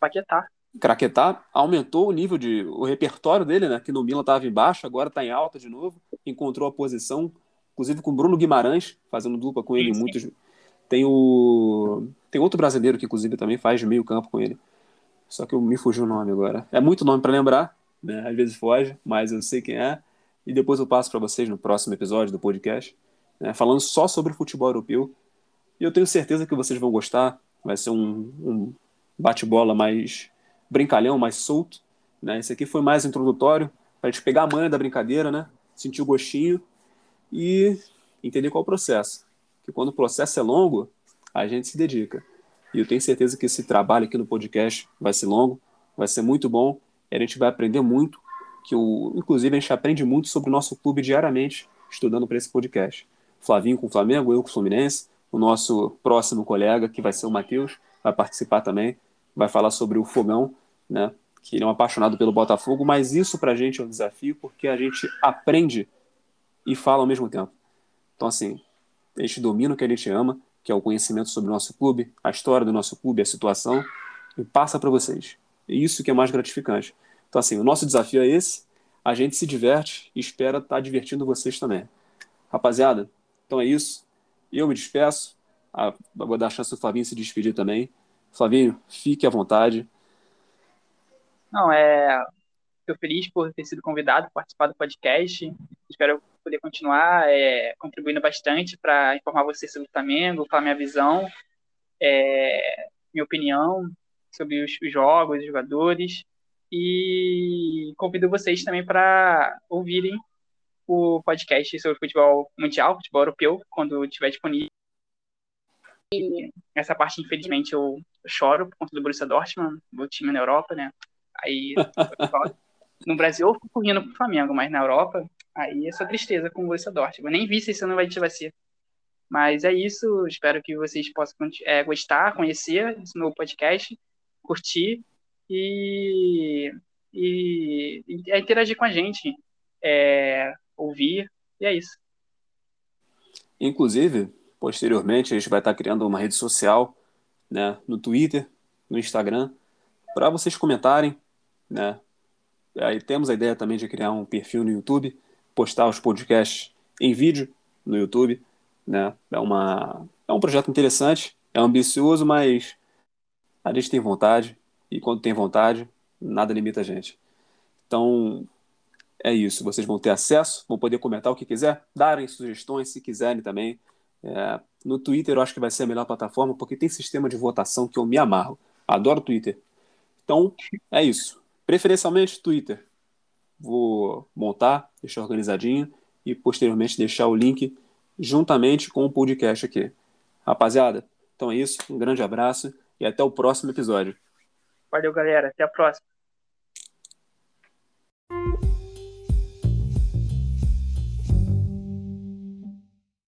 Paquetá. Craquetá aumentou o nível de o repertório dele, né? Que no Milan estava embaixo, agora está em alta de novo. Encontrou a posição, inclusive com o Bruno Guimarães, fazendo dupla com ele sim, muitos. Tem o tem outro brasileiro que inclusive também faz meio campo com ele. Só que eu me fugiu o nome agora. É muito nome para lembrar, né? Às vezes foge, mas eu sei quem é. E depois eu passo para vocês no próximo episódio do podcast, né? falando só sobre futebol europeu. E eu tenho certeza que vocês vão gostar. Vai ser um, um bate-bola mais brincalhão, mais solto. Né? Esse aqui foi mais introdutório, para a gente pegar a manha da brincadeira, né? sentir o gostinho e entender qual é o processo. Que quando o processo é longo, a gente se dedica. E eu tenho certeza que esse trabalho aqui no podcast vai ser longo, vai ser muito bom a gente vai aprender muito, que o, inclusive a gente aprende muito sobre o nosso clube diariamente, estudando para esse podcast. Flavinho com o Flamengo, eu com o Fluminense, o nosso próximo colega, que vai ser o Matheus, vai participar também, vai falar sobre o Fogão, né? Que ele é um apaixonado pelo Botafogo, mas isso para a gente é um desafio porque a gente aprende e fala ao mesmo tempo. Então, assim, a gente domina o que a gente ama, que é o conhecimento sobre o nosso clube, a história do nosso clube, a situação, e passa para vocês. Isso que é mais gratificante. Então, assim, o nosso desafio é esse. A gente se diverte e espera estar tá divertindo vocês também. Rapaziada, então é isso. Eu me despeço. a, vou dar a chance do Flavinho se despedir também. Flavinho, fique à vontade. Não, é. Estou feliz por ter sido convidado, participar do podcast. Espero poder continuar é, contribuindo bastante para informar você sobre o Flamengo, falar minha visão, é, minha opinião sobre os jogos, os jogadores. E convido vocês também para ouvirem o podcast sobre futebol mundial, futebol europeu, quando estiver disponível. E essa parte, infelizmente, eu choro por conta do Borussia Dortmund, meu time na Europa, né? Aí, no Brasil, eu fico correndo pro Flamengo, mas na Europa, aí é só tristeza com o Borussia Dortmund. Eu nem vi se isso não vai, vai ser. Mas é isso, espero que vocês possam é, gostar, conhecer esse novo podcast, curtir e, e, e interagir com a gente, é, ouvir, e é isso. Inclusive, posteriormente, a gente vai estar criando uma rede social né, no Twitter, no Instagram, para vocês comentarem. Né? Aí temos a ideia também de criar um perfil no YouTube, postar os podcasts em vídeo no YouTube. Né? É, uma, é um projeto interessante, é ambicioso, mas a gente tem vontade, e quando tem vontade, nada limita a gente. Então, é isso. Vocês vão ter acesso, vão poder comentar o que quiser, darem sugestões se quiserem também. É, no Twitter eu acho que vai ser a melhor plataforma, porque tem sistema de votação que eu me amarro. Adoro Twitter. Então, é isso. Preferencialmente Twitter. Vou montar, deixar organizadinho e posteriormente deixar o link juntamente com o podcast aqui. Rapaziada, então é isso. Um grande abraço e até o próximo episódio. Valeu, galera. Até a próxima.